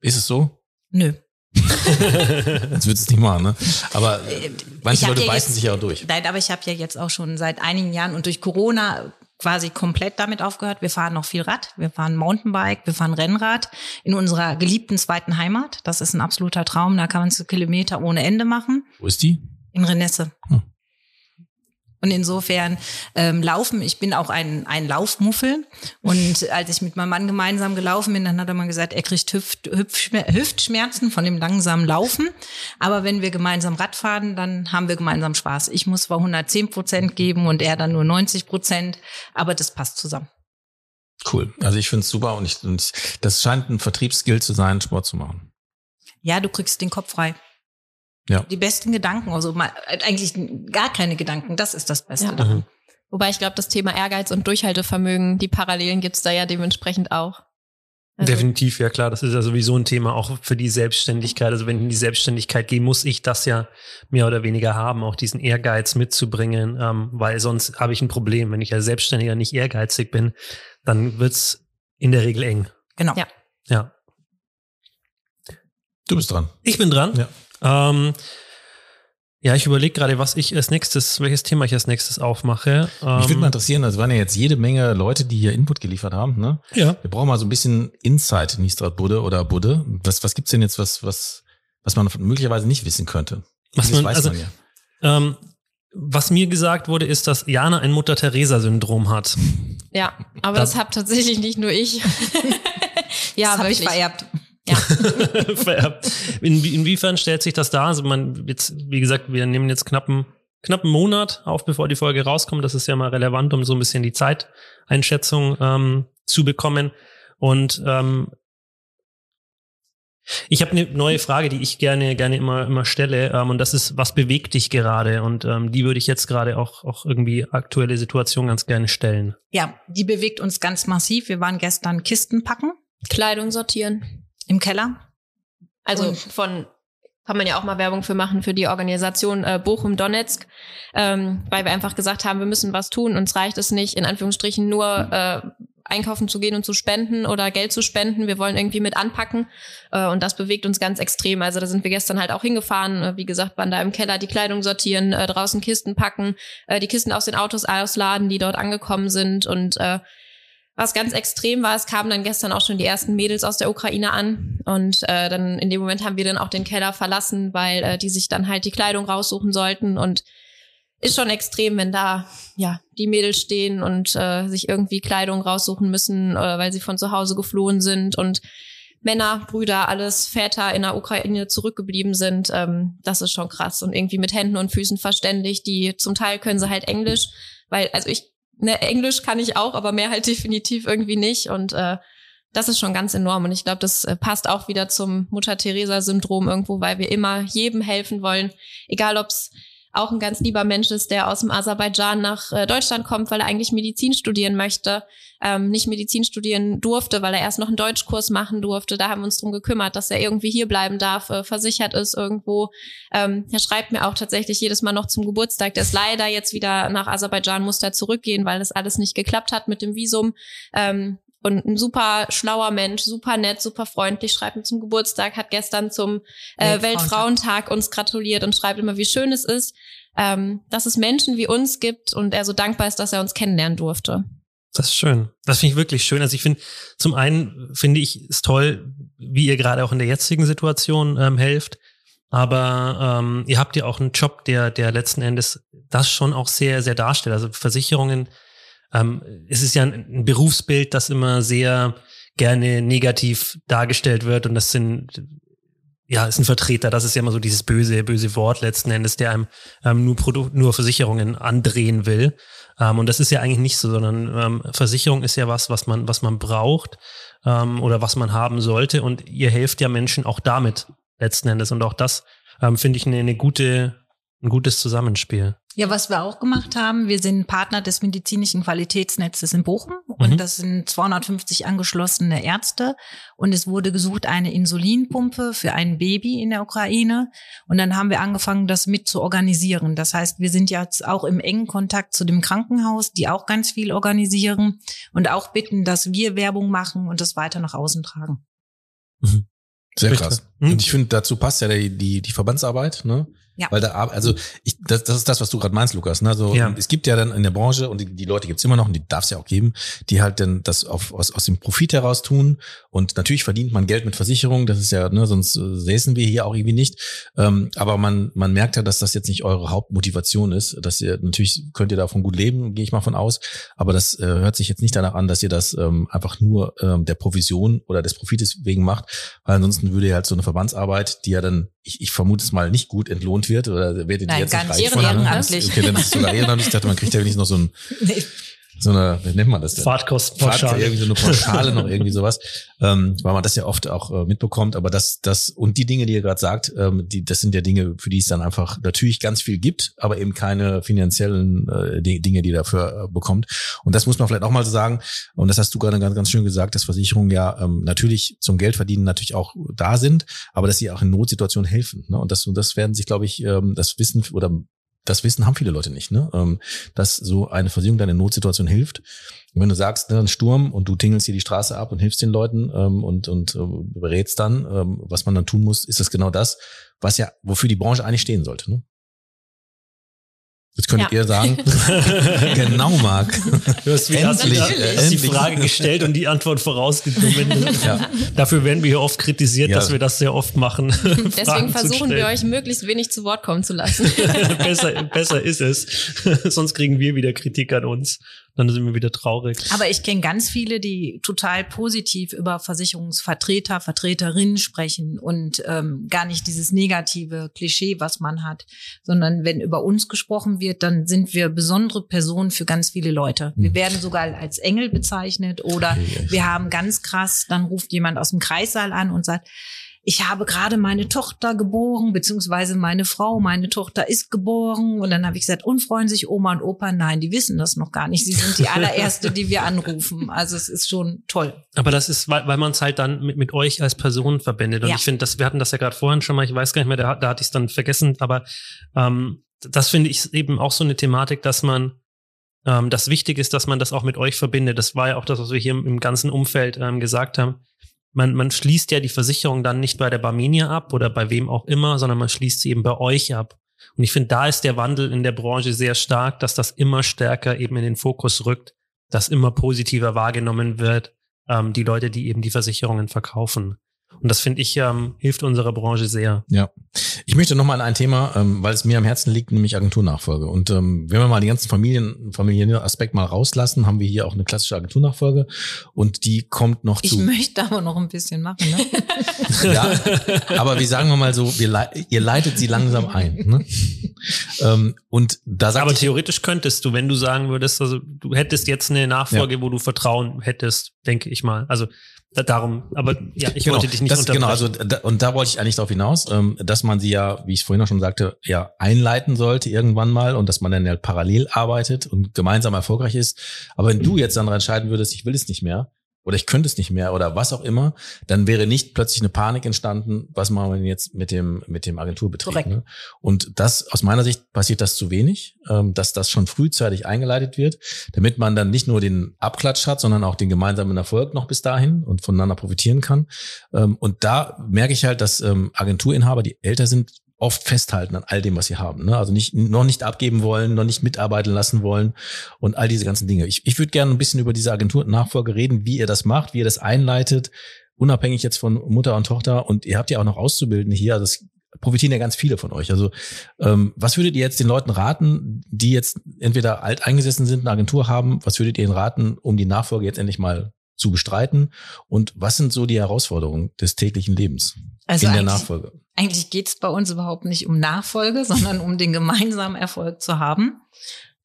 Ist es so? Nö. Jetzt wird es nicht machen, ne? Aber Äh, manche hab Leute ja beißen jetzt- sich ja auch durch. Nein, aber ich habe ja jetzt auch schon seit einigen Jahren und durch Corona quasi komplett damit aufgehört. Wir fahren noch viel Rad, wir fahren Mountainbike, wir fahren Rennrad in unserer geliebten zweiten Heimat. Das ist ein absoluter Traum. Da kann man so Kilometer ohne Ende machen. Wo ist die? In Renesse. Hm. Und insofern ähm, laufen, ich bin auch ein, ein Laufmuffel. Und als ich mit meinem Mann gemeinsam gelaufen bin, dann hat er mal gesagt, er kriegt Hüft, Hüftschmer Hüftschmerzen von dem langsamen Laufen. Aber wenn wir gemeinsam Rad fahren, dann haben wir gemeinsam Spaß. Ich muss zwar 110 Prozent geben und er dann nur 90 Prozent, aber das passt zusammen. Cool. Also ich finde es super und, ich, und das scheint ein Vertriebsskill zu sein, Sport zu machen. Ja, du kriegst den Kopf frei. Ja. Die besten Gedanken, also mal, eigentlich gar keine Gedanken, das ist das Beste Ja. daran. Wobei ich glaube, das Thema Ehrgeiz und Durchhaltevermögen, die Parallelen gibt's da ja dementsprechend auch. Also Definitiv, ja klar. Das ist ja sowieso ein Thema auch für die Selbstständigkeit. Also wenn ich in die Selbstständigkeit gehe, muss ich das ja mehr oder weniger haben, auch diesen Ehrgeiz mitzubringen, ähm, weil sonst habe ich ein Problem. Wenn ich als Selbstständiger nicht ehrgeizig bin, dann wird's in der Regel eng. Genau. Ja. Ja. Du bist dran. Ich bin dran. Ja. Ähm, ja, ich überlege gerade, was ich als nächstes, welches Thema ich als nächstes aufmache. Ähm, Mich würde mal interessieren, also waren ja jetzt jede Menge Leute, die hier Input geliefert haben, ne? ja. Wir brauchen mal so ein bisschen Insight in Nistrat Budde oder Budde. Was, was gibt's denn jetzt, was, was, was man möglicherweise nicht wissen könnte? Was man- also- ja. Ähm, was mir gesagt wurde, ist, dass Jana ein Mutter-Theresa-Syndrom hat. Ja, aber Das- das habe tatsächlich nicht nur ich. ja, das habe ich vererbt. Ja. Vererbt. Inwie inwiefern stellt sich das dar? Also man jetzt, wie gesagt, wir nehmen jetzt knappen knappen Monat auf, bevor die Folge rauskommt. Das ist ja mal relevant, um so ein bisschen die Zeiteinschätzung ähm, zu bekommen. Und ähm, ich habe eine neue Frage, die ich gerne gerne immer immer stelle. Ähm, und das ist, was bewegt dich gerade? Und ähm, die würde ich jetzt gerade auch auch irgendwie aktuelle Situation ganz gerne stellen. Ja, die bewegt uns ganz massiv. Wir waren gestern Kisten packen Kleidung sortieren. Im Keller. Also Und- von kann man ja auch mal Werbung für machen für die Organisation äh, Bochum Donetsk, ähm, weil wir einfach gesagt haben, wir müssen was tun. Uns reicht es nicht, in Anführungsstrichen nur äh, einkaufen zu gehen und zu spenden oder Geld zu spenden. Wir wollen irgendwie mit anpacken äh, und das bewegt uns ganz extrem. Also da sind wir gestern halt auch hingefahren. Äh, wie gesagt, waren da im Keller die Kleidung sortieren, äh, draußen Kisten packen, äh, die Kisten aus den Autos ausladen, die dort angekommen sind und äh, was ganz extrem war, es kamen dann gestern auch schon die ersten Mädels aus der Ukraine an und äh, dann in dem Moment haben wir dann auch den Keller verlassen, weil äh, die sich dann halt die Kleidung raussuchen sollten und ist schon extrem, wenn da ja die Mädels stehen und äh, sich irgendwie Kleidung raussuchen müssen, äh, weil sie von zu Hause geflohen sind und Männer, Brüder, alles Väter in der Ukraine zurückgeblieben sind. Ähm, das ist schon krass und irgendwie mit Händen und Füßen verständigt. Die zum Teil können sie halt Englisch, weil also ich ne, Englisch kann ich auch, aber mehr halt definitiv irgendwie nicht. Und äh, das ist schon ganz enorm. Und ich glaube, das äh, passt auch wieder zum Mutter-Theresa-Syndrom irgendwo, weil wir immer jedem helfen wollen, egal ob's auch ein ganz lieber Mensch ist, der aus dem Aserbaidschan nach äh, Deutschland kommt, weil er eigentlich Medizin studieren möchte, ähm, nicht Medizin studieren durfte, weil er erst noch einen Deutschkurs machen durfte. Da haben wir uns drum gekümmert, dass er irgendwie hier bleiben darf, äh, versichert ist irgendwo. Ähm, er schreibt mir auch tatsächlich jedes Mal noch zum Geburtstag. Der ist leider jetzt wieder nach Aserbaidschan, muss da zurückgehen, weil das alles nicht geklappt hat mit dem Visum. Ähm, und ein super schlauer Mensch, super nett, super freundlich, schreibt mir zum Geburtstag, hat gestern zum äh, Weltfrauentag. Uns gratuliert und schreibt immer, wie schön es ist, ähm, dass es Menschen wie uns gibt und er so dankbar ist, dass er uns kennenlernen durfte. Das ist schön. Das finde ich wirklich schön. Also ich finde, zum einen finde ich es toll, wie ihr gerade auch in der jetzigen Situation ähm, helft. Aber ähm, ihr habt ja auch einen Job, der, der letzten Endes das schon auch sehr, sehr darstellt. Also Versicherungen, ähm, es ist ja ein, ein Berufsbild, das immer sehr gerne negativ dargestellt wird. Und das sind, ja, ist ein Vertreter, das ist ja immer so dieses böse, böse Wort letzten Endes, der einem ähm, nur, Produ nur Versicherungen andrehen will. Ähm, und das ist ja eigentlich nicht so, sondern ähm, Versicherung ist ja was, was man, was man braucht ähm, oder was man haben sollte. Und ihr helft ja Menschen auch damit letzten Endes. Und auch das ähm, finde ich eine, eine gute, ein gutes Zusammenspiel. Ja, was wir auch gemacht haben, wir sind Partner des medizinischen Qualitätsnetzes in Bochum und Mhm. das sind 250 angeschlossene Ärzte und es wurde gesucht eine Insulinpumpe für ein Baby in der Ukraine und dann haben wir angefangen, das mit zu organisieren. Das heißt, wir sind jetzt auch im engen Kontakt zu dem Krankenhaus, die auch ganz viel organisieren und auch bitten, dass wir Werbung machen und das weiter nach außen tragen. Sehr Richtig. krass. Hm. Und ich finde, dazu passt ja die, die, die Verbandsarbeit, ne? Ja. Weil da, also ich, das, das ist das, was du gerade meinst, Lukas. Ne? Also Ja. es gibt ja dann in der Branche und die, die Leute gibt's immer noch und die darf es ja auch geben, die halt dann das auf, aus, aus dem Profit heraus tun. Und natürlich verdient man Geld mit Versicherungen, das ist ja, ne, sonst äh, säßen wir hier auch irgendwie nicht. Ähm, aber man, man merkt ja, dass das jetzt nicht eure Hauptmotivation ist. Dass ihr natürlich könnt ihr davon gut leben, gehe ich mal von aus. Aber das äh, hört sich jetzt nicht danach an, dass ihr das ähm, einfach nur ähm, der Provision oder des Profites wegen macht, weil ansonsten würde ja halt so eine Verbandsarbeit, die ja dann, ich, ich vermute es mal, nicht gut entlohnt wird oder werdet ihr jetzt nicht Ehrenamtlich. Okay, dann ist es sogar ehrenamtlich. Ich dachte, man kriegt ja wenigstens noch so ein, so eine, wie nennt man das denn? Fahrtkostenpauschale. Fahrt, irgendwie so eine Pauschale noch irgendwie sowas, ähm, weil man das ja oft auch äh, mitbekommt. Aber das, das und die Dinge, die ihr gerade sagt, ähm, die, das sind ja Dinge, für die es dann einfach natürlich ganz viel gibt, aber eben keine finanziellen äh, Dinge, die dafür äh, bekommt. Und das muss man vielleicht auch mal so sagen. Und das hast du gerade ganz, ganz schön gesagt, dass Versicherungen ja ähm, natürlich zum Geldverdienen natürlich auch da sind, aber dass sie auch in Notsituationen helfen. Ne? Und das, und das werden sich, glaube ich, ähm, das Wissen oder das Wissen haben viele Leute nicht, ne? Ähm, dass so eine Versicherung deine Notsituation hilft. Und wenn du sagst, ne, ein Sturm und du tingelst hier die Straße ab und hilfst den Leuten ähm, und, und äh, berätst dann, ähm, was man dann tun muss, ist das genau das, was ja, wofür die Branche eigentlich stehen sollte. Ne? Jetzt könntet ja. ihr sagen, genau, Marc. Du hast wieder endlich, äh, die Frage gestellt und die Antwort vorausgenommen. Ja. Dafür werden wir hier oft kritisiert, ja. dass wir das sehr oft machen. Deswegen versuchen wir euch möglichst wenig zu Wort kommen zu lassen. besser, besser ist es. Sonst kriegen wir wieder Kritik an uns dann sind wir wieder traurig. Aber ich kenne ganz viele, die total positiv über Versicherungsvertreter, Vertreterinnen sprechen und ähm, gar nicht dieses negative Klischee, was man hat, sondern wenn über uns gesprochen wird, dann sind wir besondere Personen für ganz viele Leute. Wir hm. werden sogar als Engel bezeichnet oder wir haben ganz krass, dann ruft jemand aus dem Kreissaal an und sagt, ich habe gerade meine Tochter geboren, beziehungsweise meine Frau, meine Tochter ist geboren. Und dann habe ich gesagt, unfreuen sich Oma und Opa? Nein, die wissen das noch gar nicht. Sie sind die allererste, die wir anrufen. Also es ist schon toll. Aber das ist, weil, weil man es halt dann mit, mit euch als Person verbindet. Und ja. ich finde, das, wir hatten das ja gerade vorhin schon mal, ich weiß gar nicht mehr, da, da hatte ich es dann vergessen, aber ähm, das finde ich eben auch so eine Thematik, dass man ähm, das wichtig ist, dass man das auch mit euch verbindet. Das war ja auch das, was wir hier im, im ganzen Umfeld ähm, gesagt haben man, man schließt ja die Versicherung dann nicht bei der Barmenia ab oder bei wem auch immer, sondern man schließt sie eben bei euch ab. Und ich finde, da ist der Wandel in der Branche sehr stark, dass das immer stärker eben in den Fokus rückt, dass immer positiver wahrgenommen wird, ähm, die Leute, die eben die Versicherungen verkaufen. Und das finde ich ähm, hilft unserer Branche sehr. Ja, ich möchte nochmal an ein Thema, ähm, weil es mir am Herzen liegt, nämlich Agenturnachfolge. Und ähm, wenn wir mal den ganzen Familien, Familienaspekt mal rauslassen, haben wir hier auch eine klassische Agenturnachfolge und die kommt noch ich zu. Ich möchte aber noch ein bisschen machen. Ne? ja, aber wie sagen wir mal so, wir, ihr leitet sie langsam ein. Ne? ähm, und da sagt aber theoretisch könntest du, wenn du sagen würdest, also du hättest jetzt eine Nachfolge, ja. wo du Vertrauen hättest, denke ich mal. Also darum, aber ja, ich genau, wollte dich nicht das, Genau, also da, und da wollte ich eigentlich darauf hinaus, ähm, dass man sie ja, wie ich vorhin auch schon sagte, ja einleiten sollte irgendwann mal und dass man dann ja parallel arbeitet und gemeinsam erfolgreich ist. Aber wenn du jetzt dann entscheiden würdest, ich will es nicht mehr, oder ich könnte es nicht mehr oder was auch immer, dann wäre nicht plötzlich eine Panik entstanden, was machen wir denn jetzt mit dem, mit dem Agenturbetrieb. Ne? Und das, aus meiner Sicht passiert das zu wenig, ähm, dass das schon frühzeitig eingeleitet wird, damit man dann nicht nur den Abklatsch hat, sondern auch den gemeinsamen Erfolg noch bis dahin und voneinander profitieren kann. Ähm, und da merke ich halt, dass ähm, Agenturinhaber, die älter sind, oft festhalten an all dem, was sie haben. Ne? Also nicht, noch nicht abgeben wollen, noch nicht mitarbeiten lassen wollen und all diese ganzen Dinge. Ich, ich würde gerne ein bisschen über diese Agentur-Nachfolge reden, wie ihr das macht, wie ihr das einleitet, unabhängig jetzt von Mutter und Tochter. Und ihr habt ja auch noch Auszubildende hier. Also das profitieren ja ganz viele von euch. Also ähm, was würdet ihr jetzt den Leuten raten, die jetzt entweder alt eingesessen sind, eine Agentur haben, was würdet ihr ihnen raten, um die Nachfolge jetzt endlich mal zu bestreiten? Und was sind so die Herausforderungen des täglichen Lebens also in der Nachfolge? Eigentlich geht es bei uns überhaupt nicht um Nachfolge, sondern um den gemeinsamen Erfolg zu haben.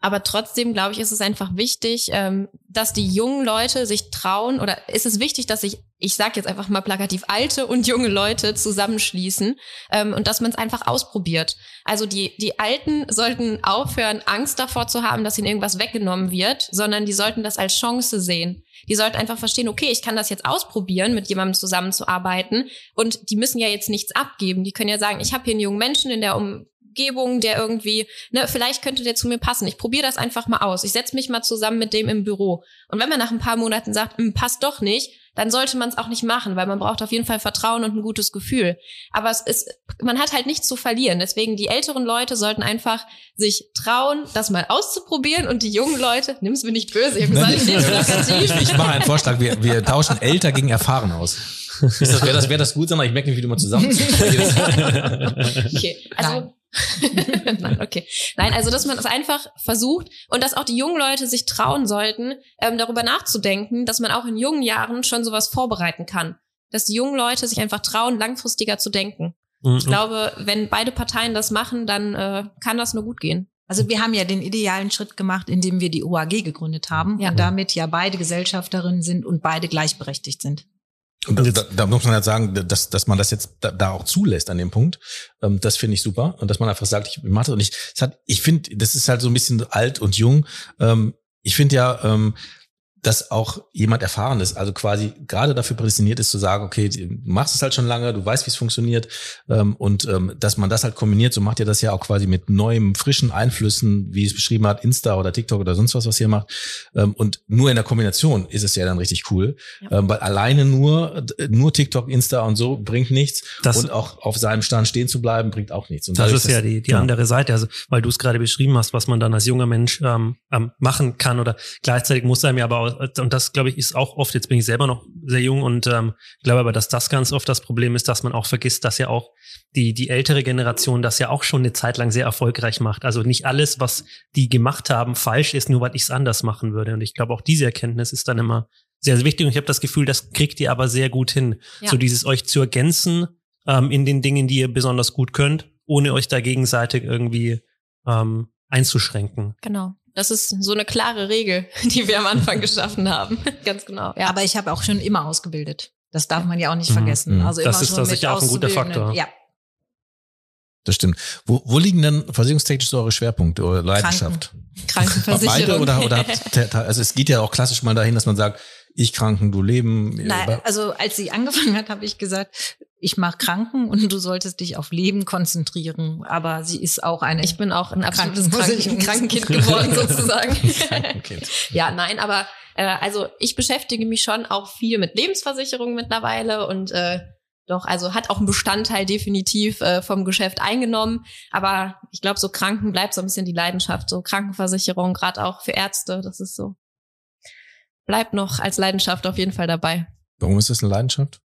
Aber trotzdem, glaube ich, ist es einfach wichtig, ähm, dass die jungen Leute sich trauen oder ist es wichtig, dass sich, ich sage jetzt einfach mal plakativ, alte und junge Leute zusammenschließen ähm, und dass man es einfach ausprobiert. Also die, die Alten sollten aufhören, Angst davor zu haben, dass ihnen irgendwas weggenommen wird, sondern die sollten das als Chance sehen. Die sollten einfach verstehen, okay, ich kann das jetzt ausprobieren, mit jemandem zusammenzuarbeiten und die müssen ja jetzt nichts abgeben. Die können ja sagen, ich habe hier einen jungen Menschen in der um Umgebung, der irgendwie, ne, vielleicht könnte der zu mir passen. Ich probiere das einfach mal aus. Ich setze mich mal zusammen mit dem im Büro. Und wenn man nach ein paar Monaten sagt, hm, passt doch nicht, dann sollte man es auch nicht machen, weil man braucht auf jeden Fall Vertrauen und ein gutes Gefühl. Aber es ist, man hat halt nichts zu verlieren. Deswegen die älteren Leute sollten einfach sich trauen, das mal auszuprobieren und die jungen Leute, nimm's mir nicht böse, ich, gesagt, ich, ich mache einen Vorschlag, wir, wir tauschen älter gegen erfahren aus. Wäre das, wär das gut, sondern ich merke nicht, wie du mal zusammen. okay, also Nein, okay. Nein, also dass man es einfach versucht und dass auch die jungen Leute sich trauen sollten, ähm, darüber nachzudenken, dass man auch in jungen Jahren schon sowas vorbereiten kann. Dass die jungen Leute sich einfach trauen, langfristiger zu denken. Mhm. Ich glaube, wenn beide Parteien das machen, dann äh, kann das nur gut gehen. Also wir haben ja den idealen Schritt gemacht, indem wir die OAG gegründet haben Ja. und damit ja beide Gesellschafterinnen sind und beide gleichberechtigt sind. Und da, da, da muss man halt sagen, dass, dass man das jetzt da, da auch zulässt an dem Punkt. Ähm, das finde ich super. Und dass man einfach sagt, ich mache das. Und ich, es hat, ich finde, das ist halt so ein bisschen alt und jung. Ähm, ich finde ja, ähm, dass auch jemand erfahren ist, also quasi gerade dafür prädestiniert ist zu sagen, okay, du machst es halt schon lange, du weißt, wie es funktioniert ähm, und ähm, dass man das halt kombiniert, so macht ihr das ja auch quasi mit neuem, frischen Einflüssen, wie es beschrieben hat, Insta oder TikTok oder sonst was, was ihr macht. Ähm, und nur in der Kombination ist es ja dann richtig cool, Ja. ähm, weil alleine nur nur TikTok, Insta und so bringt nichts. Das- und auch auf seinem Stand stehen zu bleiben bringt auch nichts. Und Das ist ja die, die andere Seite, also weil du es gerade beschrieben hast, was man dann als junger Mensch ähm, ähm, machen kann oder gleichzeitig muss einem ja aber auch, und das glaube ich ist auch oft, jetzt bin ich selber noch sehr jung und ähm, glaube aber, dass das ganz oft das Problem ist, dass man auch vergisst, dass ja auch die, die ältere Generation das ja auch schon eine Zeit lang sehr erfolgreich macht. Also nicht alles, was die gemacht haben, falsch ist, nur weil ich es anders machen würde. Und ich glaube auch diese Erkenntnis ist dann immer sehr, sehr wichtig und ich habe das Gefühl, das kriegt ihr aber sehr gut hin. Ja. So dieses euch zu ergänzen ähm, in den Dingen, die ihr besonders gut könnt, ohne euch da gegenseitig irgendwie ähm, einzuschränken. Genau. Das ist so eine klare Regel, die wir am Anfang geschaffen haben. Ganz genau. Ja. Aber ich habe auch schon immer ausgebildet. Das darf man ja auch nicht Mhm, vergessen. mhm. Also Das immer ist mit sicher auch ein guter. Faktor. Ja, Das stimmt. Wo, wo liegen denn versicherungstechnisch so eure Schwerpunkte oder Leidenschaft? Krankenversicherung. Beide oder, oder habt, also es geht ja auch klassisch mal dahin, dass man sagt, ich kranken, du Leben. Nein, also als sie angefangen hat, habe ich gesagt, ich mache Kranken und du solltest dich auf Leben konzentrieren. Aber sie ist auch eine. Ich bin auch ein absolutes. Kranken Krankenkind geworden sozusagen. Okay. ja, nein, aber äh, also ich beschäftige mich schon auch viel mit Lebensversicherungen mittlerweile und äh, doch, also hat auch einen Bestandteil definitiv äh, vom Geschäft eingenommen. Aber ich glaube, so Kranken bleibt so ein bisschen die Leidenschaft. So Krankenversicherung, gerade auch für Ärzte, das ist so. Bleibt noch als Leidenschaft auf jeden Fall dabei. Warum ist das eine Leidenschaft?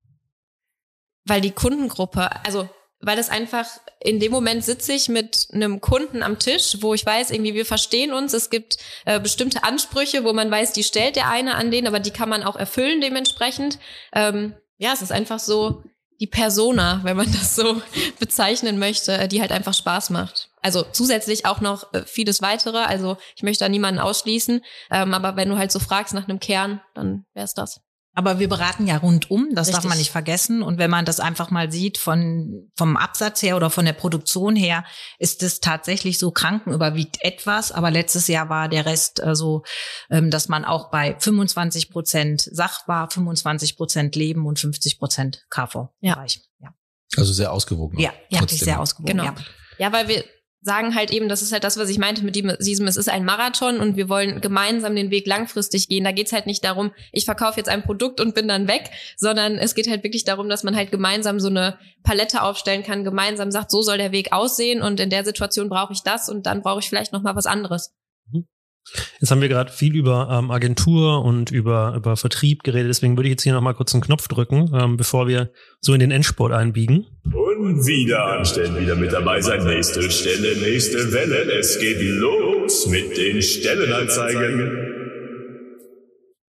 weil die Kundengruppe, also weil das einfach in dem Moment sitze ich mit einem Kunden am Tisch, wo ich weiß, irgendwie wir verstehen uns. Es gibt äh, bestimmte Ansprüche, wo man weiß, die stellt der eine an den, aber die kann man auch erfüllen dementsprechend. Ähm, ja, es ist einfach so die Persona, wenn man das so bezeichnen möchte, die halt einfach Spaß macht. Also zusätzlich auch noch äh, vieles weitere. Also ich möchte da niemanden ausschließen, ähm, aber wenn du halt so fragst nach einem Kern, dann wär's das. Aber wir beraten ja rundum, das darf Richtig. man nicht vergessen. Und wenn man das einfach mal sieht von, vom Absatz her oder von der Produktion her, ist es tatsächlich so, Kranken überwiegt etwas. Aber letztes Jahr war der Rest äh, so, ähm, dass man auch bei 25 Prozent Sachbar, 25 Prozent Leben und 50 Prozent KV-Bereich. Ja, Also sehr ausgewogen. ja, ja sehr ausgewogen. Genau. Ja. Ja, weil wir sagen halt eben, das ist halt das, was ich meinte mit dem- diesem, es ist ein Marathon und wir wollen gemeinsam den Weg langfristig gehen. Da geht's halt nicht darum, ich verkaufe jetzt ein Produkt und bin dann weg, sondern es geht halt wirklich darum, dass man halt gemeinsam so eine Palette aufstellen kann, gemeinsam sagt, so soll der Weg aussehen und in der Situation brauche ich das und dann brauche ich vielleicht noch mal was anderes. Jetzt haben wir gerade viel über ähm, Agentur und über, über Vertrieb geredet, deswegen würde ich jetzt hier nochmal kurz einen Knopf drücken, ähm, bevor wir so in den Endsport einbiegen. Und wieder anstellen, wieder mit dabei sein. Nächste Stelle, nächste Welle. Es geht los mit den Stellenanzeigen.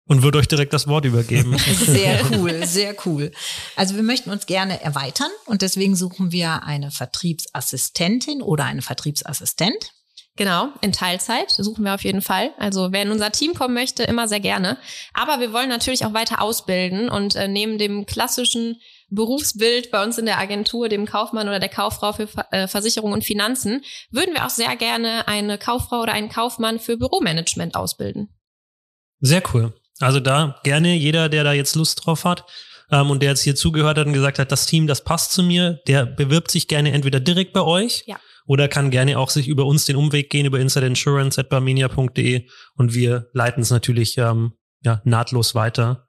Und würde euch direkt das Wort übergeben. Sehr cool, sehr cool. Also wir möchten uns gerne erweitern und deswegen suchen wir eine Vertriebsassistentin oder einen Vertriebsassistent. Genau, in Teilzeit suchen wir auf jeden Fall. Also wer in unser Team kommen möchte, immer sehr gerne. Aber wir wollen natürlich auch weiter ausbilden und äh, neben dem klassischen Berufsbild bei uns in der Agentur, dem Kaufmann oder der Kauffrau für äh, Versicherung und Finanzen, würden wir auch sehr gerne eine Kauffrau oder einen Kaufmann für Büromanagement ausbilden. Sehr cool. Also da gerne jeder, der da jetzt Lust drauf hat ähm, und der jetzt hier zugehört hat und gesagt hat, das Team, das passt zu mir, der bewirbt sich gerne entweder direkt bei euch Ja. oder kann gerne auch sich über uns den Umweg gehen, über insideinsurance.barmenia.de und wir leiten es natürlich ähm, ja, nahtlos weiter.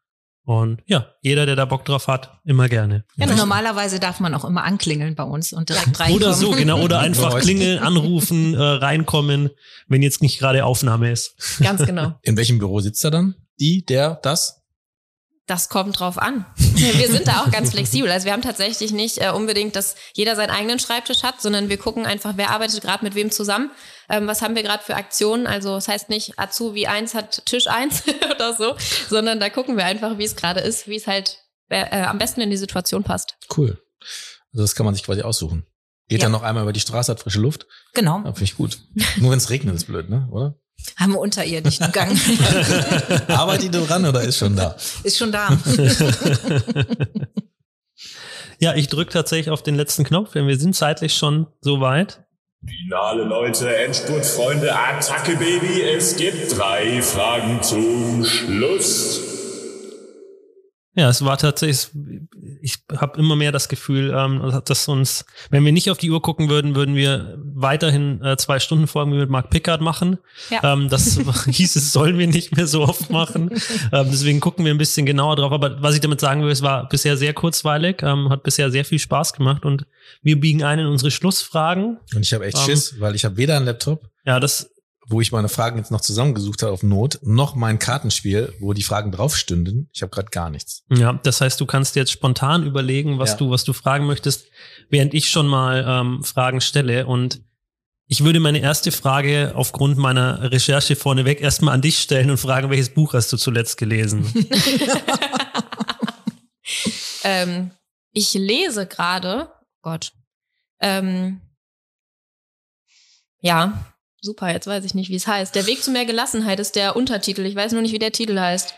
Und ja, jeder, der da Bock drauf hat, immer gerne. Genau. Normalerweise darf man auch immer anklingeln bei uns und direkt reinkommen. Oder so, genau. Oder einfach klingeln, anrufen, äh, reinkommen, wenn jetzt nicht gerade Aufnahme ist. Ganz genau. In welchem Büro sitzt er dann? Die, der, das? Das kommt drauf an. Wir sind da auch ganz flexibel. Also wir haben tatsächlich nicht äh, unbedingt, dass jeder seinen eigenen Schreibtisch hat, sondern wir gucken einfach, wer arbeitet gerade mit wem zusammen. Ähm, was haben wir gerade für Aktionen? Also das heißt nicht, Azubi 1 hat Tisch 1 oder so, sondern da gucken wir einfach, wie es gerade ist, wie es halt äh, am besten in die Situation passt. Cool. Also das kann man sich quasi aussuchen. Geht Ja. dann noch einmal über die Straße, hat frische Luft. Genau. Ja, Finde ich gut. Nur wenn es regnet, ist blöd, ne? Oder? Haben wir unterirdischen Gang. Arbeitet ihr dran oder ist schon da? Ist schon da. Ja, ich drücke tatsächlich auf den letzten Knopf, denn wir sind zeitlich schon so weit. Finale Leute, Endspurt, Freunde, Attacke Baby, es gibt drei Fragen zum Schluss. Ja, es war tatsächlich, ich habe immer mehr das Gefühl, ähm, dass uns, wenn wir nicht auf die Uhr gucken würden, würden wir weiterhin äh, zwei Stunden Folgen mit Mark Pickard machen. Ja. Ähm, das hieß es, sollen wir nicht mehr so oft machen. ähm, deswegen gucken wir ein bisschen genauer drauf. Aber was ich damit sagen will, es war bisher sehr kurzweilig, ähm, hat bisher sehr viel Spaß gemacht und wir biegen ein in unsere Schlussfragen. Und ich habe echt Ähm. Schiss, weil ich habe weder einen Laptop, Ja, das wo ich meine Fragen jetzt noch zusammengesucht habe auf Not, noch mein Kartenspiel, wo die Fragen drauf stünden. Ich habe gerade gar nichts. Ja, das heißt, du kannst jetzt spontan überlegen, was Ja. du, was du fragen möchtest, während ich schon mal ähm, Fragen stelle. Und ich würde meine erste Frage aufgrund meiner Recherche vorneweg erstmal an dich stellen und fragen, welches Buch hast du zuletzt gelesen? Ähm, ich lese gerade, Gott, ähm, ja, super, jetzt weiß ich nicht, wie es heißt. Der Weg zu mehr Gelassenheit ist der Untertitel. Ich weiß nur nicht, wie der Titel heißt.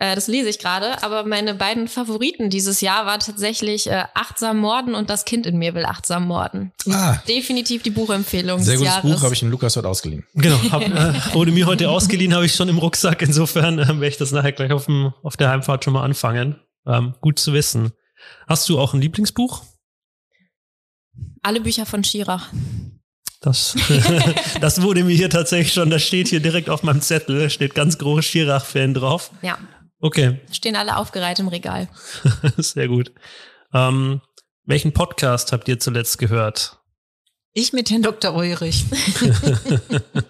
Äh, das lese ich gerade, aber meine beiden Favoriten dieses Jahr war tatsächlich äh, Achtsam Morden und Das Kind in mir will achtsam morden. Ah, Definitiv die Buchempfehlung sehr des gutes Jahres. Buch, habe ich dem Lukas heute ausgeliehen. genau, hab, äh, wurde mir heute ausgeliehen, habe ich schon im Rucksack. Insofern äh, werde ich das nachher gleich auf, dem, auf der Heimfahrt schon mal anfangen. Ähm, gut zu wissen. Hast du auch ein Lieblingsbuch? Alle Bücher von Schirach. Das, das wurde mir hier tatsächlich schon, das steht hier direkt auf meinem Zettel, steht ganz groß Schirach-Fan drauf. Ja, Okay, stehen alle aufgereiht im Regal. sehr gut. Ähm, welchen Podcast habt ihr zuletzt gehört? Ich mit Herrn Dr. Ulrich.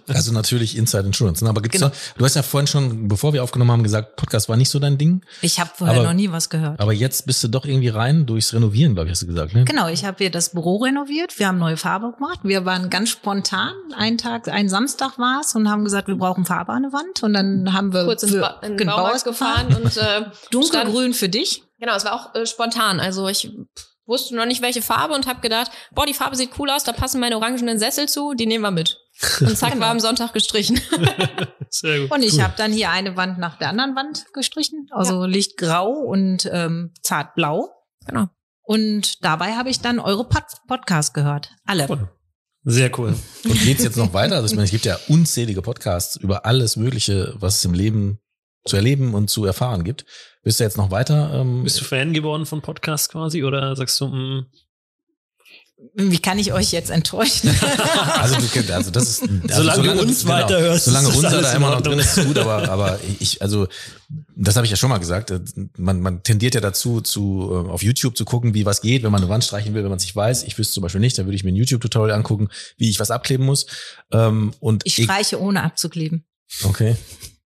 Also natürlich Inside Insurance. ne? Aber gibt's Genau. noch, du hast ja vorhin schon, bevor wir aufgenommen haben, gesagt, Podcast war nicht so dein Ding. Ich habe vorher Aber- noch nie was gehört. Aber jetzt bist du doch irgendwie rein durchs Renovieren, glaube ich, hast du gesagt. Ne? Genau, ich habe hier das Büro renoviert. Wir haben neue Farbe gemacht. Wir waren ganz spontan. Einen Tag, ein Samstag war es und haben gesagt, wir brauchen Farbe an der Wand. Und dann haben wir Kurz ins für- ba in den genau, Baumarkt gefahren und äh, stand- Dunkelgrün für dich. Genau, es war auch äh, spontan. Also ich wusste noch nicht, welche Farbe und habe gedacht, boah, die Farbe sieht cool aus, da passen meine orangenen Sessel zu, die nehmen wir mit. Und zack, war am Sonntag gestrichen. Sehr gut. Und ich habe dann hier eine Wand nach der anderen Wand gestrichen. Also lichtgrau und ähm, zartblau. genau. Und dabei habe ich dann eure Pod Podcast gehört. Alle. Sehr cool. Und geht's jetzt noch weiter? Also ich meine, es gibt ja unzählige Podcasts über alles Mögliche, was es im Leben zu erleben und zu erfahren gibt. Bist du jetzt noch weiter? Ähm, Bist du Fan geworden von Podcasts quasi oder sagst du, mm, Wie kann ich euch jetzt enttäuschen? also, du, also das ist also Solange du uns weiterhörst, solange ist das unser alles da immer noch drin ist, ist gut, aber aber ich also das habe ich ja schon mal gesagt. äh, Man, man tendiert ja dazu, zu äh, auf YouTube zu gucken, wie was geht, wenn man eine Wand streichen will, wenn man es nicht weiß. Ich wüsste zum Beispiel nicht, dann würde ich mir ein YouTube-Tutorial angucken, wie ich was abkleben muss. Ähm, und Ich streiche ohne abzukleben. okay,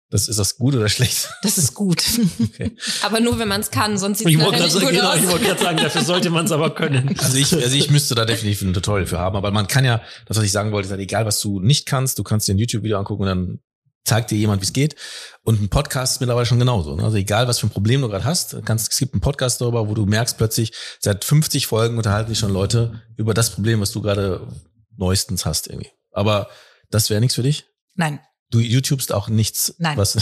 das ist das gut oder schlecht? Das ist gut. Aber nur, wenn man es kann, sonst sieht es nicht gut genau, aus. ich wollte gerade sagen, dafür sollte man es aber können. Also ich, also ich müsste da definitiv ein Tutorial für haben, aber man kann ja, das, was ich sagen wollte, ist halt egal, was du nicht kannst, du kannst dir ein YouTube-Video angucken und dann zeigt dir jemand, wie es geht. Und ein Podcast ist mittlerweile schon genauso. ne? Also egal, was für ein Problem du gerade hast, kannst, es gibt einen Podcast darüber, wo du merkst plötzlich, seit 50 Folgen unterhalten sich schon Leute über das Problem, was du gerade neuestens hast irgendwie. Aber das wäre nichts für dich? Nein, Du YouTubest auch nichts, Nein. was.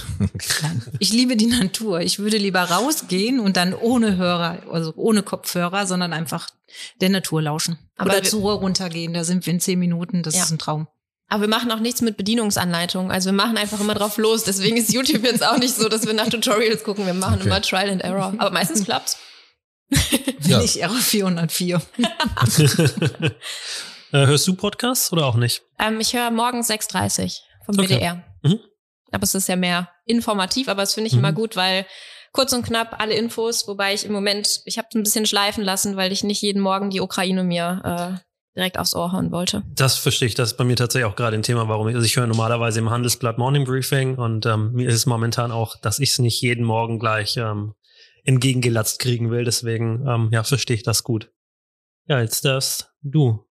nein. Ich liebe die Natur. Ich würde lieber rausgehen und dann ohne Hörer, also ohne Kopfhörer, sondern einfach der Natur lauschen. Aber Oder zur Ruhe runtergehen. Da sind wir in zehn Minuten. Das Ja. ist ein Traum. Aber wir machen auch nichts mit Bedienungsanleitungen. Also wir machen einfach immer drauf los. Deswegen ist YouTube jetzt auch nicht so, dass wir nach Tutorials gucken. Wir machen Okay. immer Trial and Error. Aber meistens klappt's. Ja. Bin ich R 404. Äh, hörst du Podcasts oder auch nicht? Ähm, ich höre morgens 6.30 vom Okay. BDR. Mhm. Aber es ist ja mehr informativ, aber das finde ich Mhm. immer gut, weil kurz und knapp alle Infos, wobei ich im Moment, ich habe ein bisschen schleifen lassen, weil ich nicht jeden Morgen die Ukraine mir äh, direkt aufs Ohr hauen wollte. Das verstehe ich, das ist bei mir tatsächlich auch gerade ein Thema, warum ich, also ich höre normalerweise im Handelsblatt Morning Briefing und ähm, mir ist es momentan auch, dass ich es nicht jeden Morgen gleich ähm, entgegengelatzt kriegen will, deswegen ähm, ja, verstehe ich das gut. Ja, jetzt darfst du.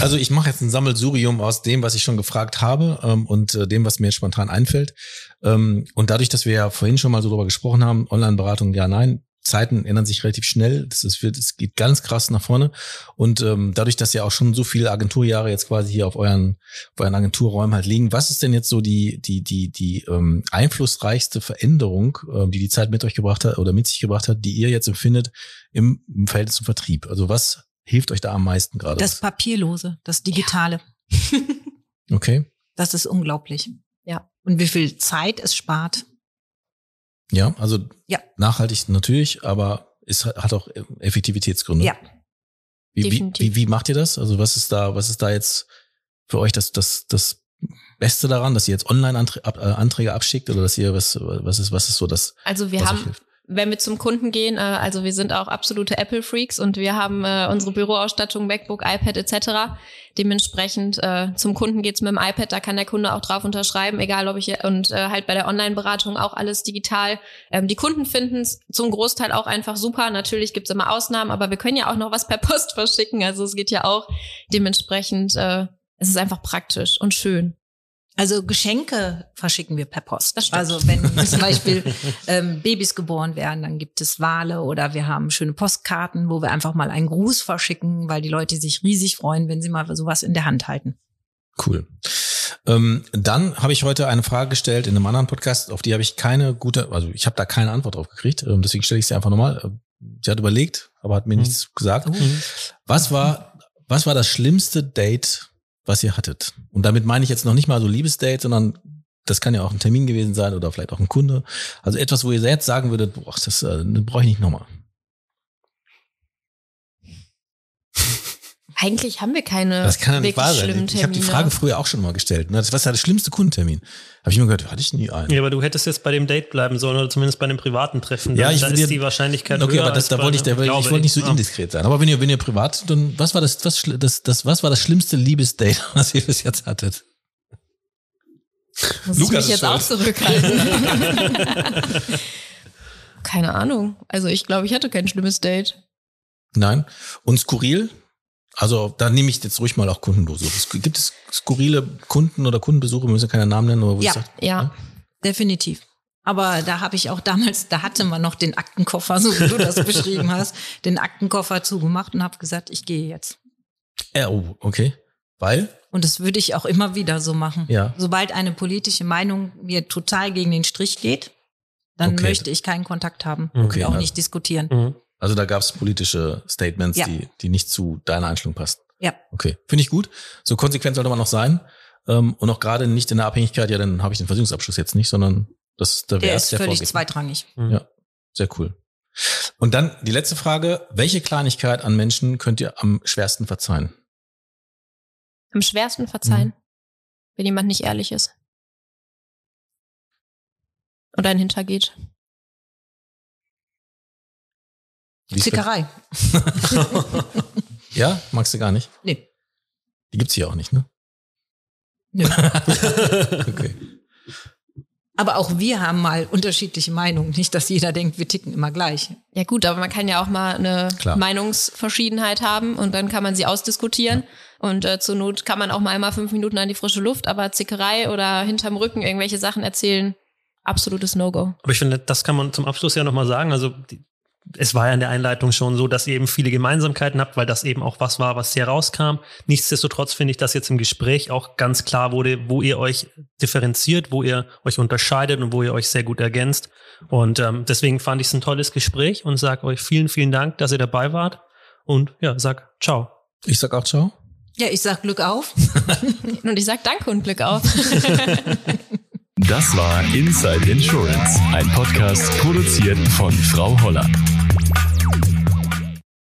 Also ich mache jetzt ein Sammelsurium aus dem, was ich schon gefragt habe ähm, und äh, dem, was mir jetzt spontan einfällt. Ähm, und dadurch, dass wir ja vorhin schon mal so drüber gesprochen haben, Online-Beratung, ja, nein, Zeiten ändern sich relativ schnell. Das, ist, das geht ganz krass nach vorne. Und ähm, dadurch, dass ja auch schon so viele Agenturjahre jetzt quasi hier auf euren, auf euren Agenturräumen halt liegen, was ist denn jetzt so die, die, die, die ähm, einflussreichste Veränderung, ähm, die die Zeit mit euch gebracht hat oder mit sich gebracht hat, die ihr jetzt empfindet im, im Verhältnis zum Vertrieb? Also was hilft euch da am meisten gerade? Das Papierlose, das Digitale. Okay. Das ist unglaublich. Ja. Und wie viel Zeit es spart. Ja, also Ja. nachhaltig natürlich, aber es hat auch Effektivitätsgründe. Ja. Wie, wie, definitiv. wie, wie macht ihr das? Also was ist da, was ist da jetzt für euch das, das, das Beste daran, dass ihr jetzt Online-Anträge abschickt oder dass ihr was, was ist, was ist so das, Also wir was euch haben, hilft? Wenn wir zum Kunden gehen, äh, also wir sind auch absolute Apple-Freaks und wir haben äh, unsere Büroausstattung, MacBook, iPad etc. Dementsprechend äh, zum Kunden geht's mit dem iPad, da kann der Kunde auch drauf unterschreiben, egal ob ich und äh, halt bei der Online-Beratung auch alles digital. Ähm, die Kunden finden es zum Großteil auch einfach super. Natürlich gibt's immer Ausnahmen, aber wir können ja auch noch was per Post verschicken. Also es geht ja auch. Dementsprechend äh, es ist einfach praktisch und schön. Also Geschenke verschicken wir per Post. Also wenn zum Beispiel ähm, Babys geboren werden, dann gibt es Wale oder wir haben schöne Postkarten, wo wir einfach mal einen Gruß verschicken, weil die Leute sich riesig freuen, wenn sie mal sowas in der Hand halten. Cool. Ähm, dann habe ich heute eine Frage gestellt in einem anderen Podcast, auf die habe ich keine gute, also ich habe da keine Antwort drauf gekriegt, ähm, deswegen stelle ich sie einfach nochmal. Ähm, Sie hat überlegt, aber hat mir Mhm. nichts gesagt. Mhm. Was war, was war das schlimmste Date, was ihr hattet? Und damit meine ich jetzt noch nicht mal so Liebesdate, sondern das kann ja auch ein Termin gewesen sein oder vielleicht auch ein Kunde. Also etwas, wo ihr jetzt sagen würdet, boah, das äh, brauche ich nicht nochmal. Eigentlich haben wir keine Das kann ja nicht wirklich wahr sein. schlimmen Ich habe die. Frage früher auch schon mal gestellt. Ne? Das war ja der schlimmste Kundentermin. Habe ich immer gehört, hatte ich nie einen. Ja, aber du hättest jetzt bei dem Date bleiben sollen oder zumindest bei einem privaten Treffen. Ja, ich da ist dir- die Wahrscheinlichkeit Okay, höher aber das, da wollte ich, da, ich wollte nicht so Ah. indiskret sein. Aber wenn ihr, wenn ihr privat, dann was war das, was, das, das, was war das schlimmste Liebesdate, was ihr bis jetzt hattet? Muss Lukas ich mich jetzt auch zurückhalten. Keine Ahnung. Also ich glaube, ich hatte kein schlimmes Date. Nein. Und skurril? Also da nehme ich jetzt ruhig mal auch Kundenbesuche. Es Gibt es skurrile Kunden oder Kundenbesuche, wir müssen ja keinen Namen nennen, aber wo Ja. ich sag, Ja. Definitiv. Aber da habe ich auch damals, da hatte man noch den Aktenkoffer, so wie du das beschrieben hast, den Aktenkoffer zugemacht und habe gesagt, ich gehe jetzt. äh, oh, okay. Weil? Und das würde ich auch immer wieder so machen. Ja. Sobald eine politische Meinung mir total gegen den Strich geht, dann Okay. möchte ich keinen Kontakt haben Okay, und auch na- nicht diskutieren. Mhm. Also da gab es politische Statements, Ja. die, die nicht zu deiner Einstellung passten. Ja. Okay, finde ich gut. So konsequent sollte man noch sein. Ähm, und auch gerade nicht in der Abhängigkeit, ja, dann habe ich den Versicherungsabschluss jetzt nicht, sondern das der Der ist der völlig zweitrangig. Mhm. Ja. Sehr cool. Und dann die letzte Frage. Welche Kleinigkeit an Menschen könnt ihr am schwersten verzeihen? Am schwersten verzeihen, wenn jemand nicht ehrlich ist. Oder ein hintergeht. Lisbeth? Zickerei. Ja, magst du gar nicht? Nee. Die gibt's hier auch nicht, ne? Nö. Okay. Aber auch wir haben mal unterschiedliche Meinungen. Nicht, dass jeder denkt, wir ticken immer gleich. Ja gut, aber man kann ja auch mal eine Klar. Meinungsverschiedenheit haben und dann kann man sie ausdiskutieren. Und äh, zur Not kann man auch mal einmal fünf Minuten an die frische Luft, aber Zickerei oder hinterm Rücken irgendwelche Sachen erzählen, absolutes No-Go. Aber ich finde, das kann man zum Abschluss ja nochmal sagen. Also die, es war ja in der Einleitung schon so, dass ihr eben viele Gemeinsamkeiten habt, weil das eben auch was war, was hier rauskam. Nichtsdestotrotz finde ich, dass jetzt im Gespräch auch ganz klar wurde, wo ihr euch differenziert, wo ihr euch unterscheidet und wo ihr euch sehr gut ergänzt. Und ähm, deswegen fand ich es ein tolles Gespräch und sage euch vielen, vielen Dank, dass ihr dabei wart. Und ja, sag ciao. Ich sag auch ciao. Ja, ich sag Glück auf. Und ich sag Danke und Glück auf. Das war Inside Insurance, ein Podcast produziert von Frau Holler.